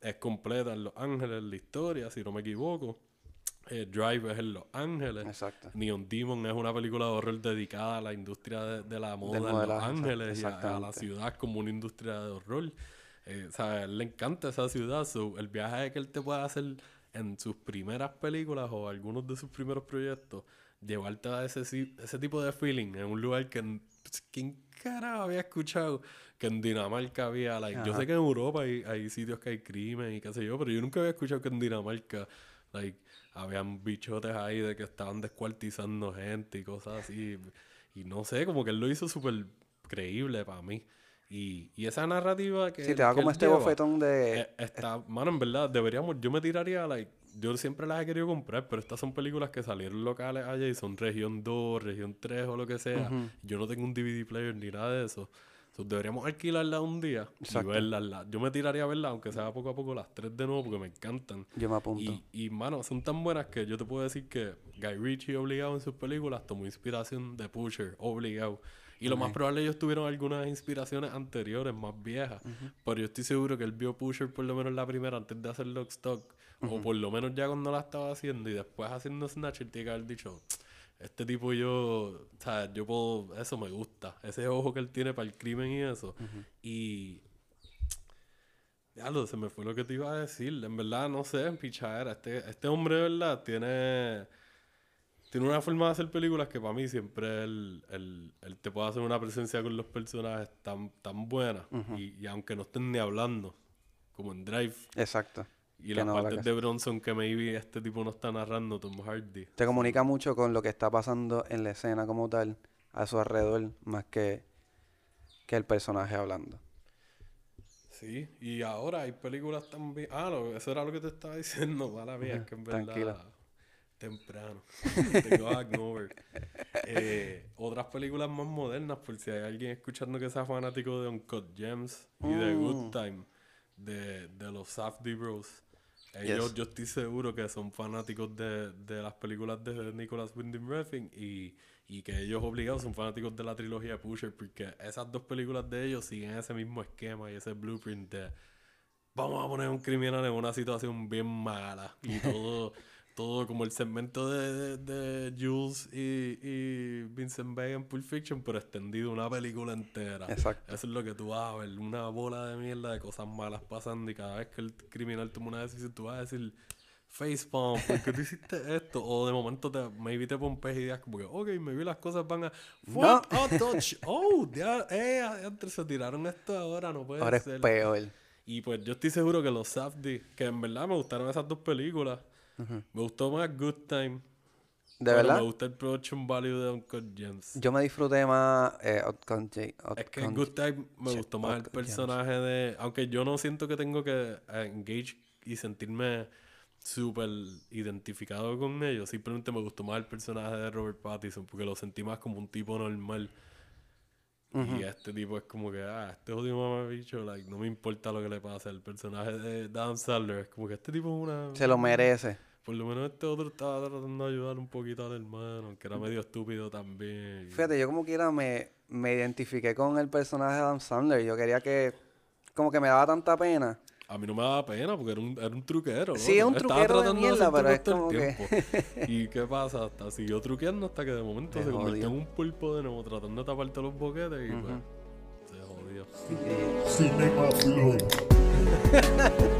es completa en Los Ángeles la historia, si no me equivoco. Eh, Drive es en Los Ángeles. Exacto. Neon Demon es una película de horror dedicada a la industria de, la moda en Los Ángeles y a, la ciudad como una industria de horror. Eh, o sea, a él le encanta esa ciudad. el viaje que él te puede hacer en sus primeras películas o algunos de sus primeros proyectos, llevarte a ese, ese tipo de feeling en un lugar que ¿quién carajo había escuchado que en Dinamarca había like, yo sé que en Europa hay, hay sitios que hay crimen y qué sé yo pero yo nunca había escuchado que en Dinamarca like habían bichotes ahí de que estaban descuartizando gente y cosas así. Y no sé, como que él lo hizo súper creíble para mí. Y, y, esa narrativa que. Sí, te da como este bofetón de. Eh, está, mano, en verdad, deberíamos. Yo me tiraría, like. Yo siempre las he querido comprar, pero estas son películas que salieron locales allá y son región 2, región 3 o lo que sea. Yo no tengo un DVD player ni nada de eso deberíamos alquilarla un día y verla. Yo me tiraría a verla, aunque sea poco a poco, las tres de nuevo, porque me encantan. Yo me apunto. Y, y, mano, son tan buenas que yo te puedo decir que Guy Ritchie, obligado en sus películas, tomó inspiración de Pusher, obligado. Y lo más probable ellos tuvieron algunas inspiraciones anteriores, más viejas. Pero yo estoy seguro que él vio Pusher por lo menos la primera antes de hacer Lockstock. O por lo menos ya cuando la estaba haciendo. Y después haciendo Snatch, él tiene que haber dicho este tipo yo, o sea, yo puedo, eso me gusta, ese ojo que él tiene para el crimen y eso. Y, ya lo, se me fue lo que te iba a decir, en verdad, no sé, en pichadera, este, este hombre, de verdad, tiene, tiene una forma de hacer películas que para mí siempre él, él, él te puede hacer una presencia con los personajes tan, tan buena, y, y aunque no estén ni hablando, como en Drive. Exacto y las partes de Bronson que maybe este tipo no está narrando, Tom Hardy. Te comunica mucho con lo que está pasando en la escena como tal, a su alrededor, más que, que el personaje hablando. Sí, y ahora hay películas también. Ah, no, eso era lo que te estaba [laughs] diciendo, mala mía, es que en verdad. Temprano. [laughs] Tengo hangover. Eh, otras películas más modernas, por si hay alguien escuchando que sea fanático de Uncut Gems y de Good mm. Time, de, de los Safdie Bros. Ellos, yo estoy seguro que son fanáticos de, de las películas de Nicholas Winding Refn y, y que ellos obligados son fanáticos de la trilogía Pusher porque esas dos películas de ellos siguen ese mismo esquema y ese blueprint de vamos a poner un criminal en una situación bien mala y todo todo como el segmento de, de, Jules y, y, Vincent Vega en Pulp Fiction, pero extendido una película entera. Exacto. Eso es lo que tú vas a ver, una bola de mierda de cosas malas pasando y cada vez que el criminal toma una decisión tú vas a decir facepalm, ¿por qué tú hiciste esto? O de momento te, maybe te pones ideas como que, ok, maybe las cosas van a... What? Oh, touch. Oh, ya, eh, antes se tiraron esto ahora, no puede ahora ser. es peor. Y pues yo estoy seguro que los Safdie, que en verdad me gustaron esas dos películas, me gustó más Good Time. ¿De verdad? Me gusta el production value de Uncut Gems. Yo me disfruté más eh, Es que en Good Time me gustó más el personaje de... Aunque yo no siento que tengo que engage y sentirme súper identificado con ellos. Simplemente me gustó más el personaje de Robert Pattinson porque lo sentí más como un tipo normal. Y este tipo es como que, ah, este jodido mamabicho, like, no me importa lo que le pase. El personaje de Dan Sandler es como que este tipo es una... Se lo merece. Por lo menos este otro estaba tratando de ayudar un poquito al hermano, que era medio estúpido también. Fíjate, yo como quiera me, me identifiqué con el personaje de Dan Sandler. Yo quería que... Como que me daba tanta pena. A mí no me daba pena porque era un, era un truquero. Sí, es un Estaba truquero de mierda, hacer pero es trucos todo como el tiempo. ¿Y qué pasa? Hasta siguió truqueando hasta que de momento Se se convirtió en un pulpo de nuevo tratando de taparte los boquetes y pues se jodió. Sí. [laughs]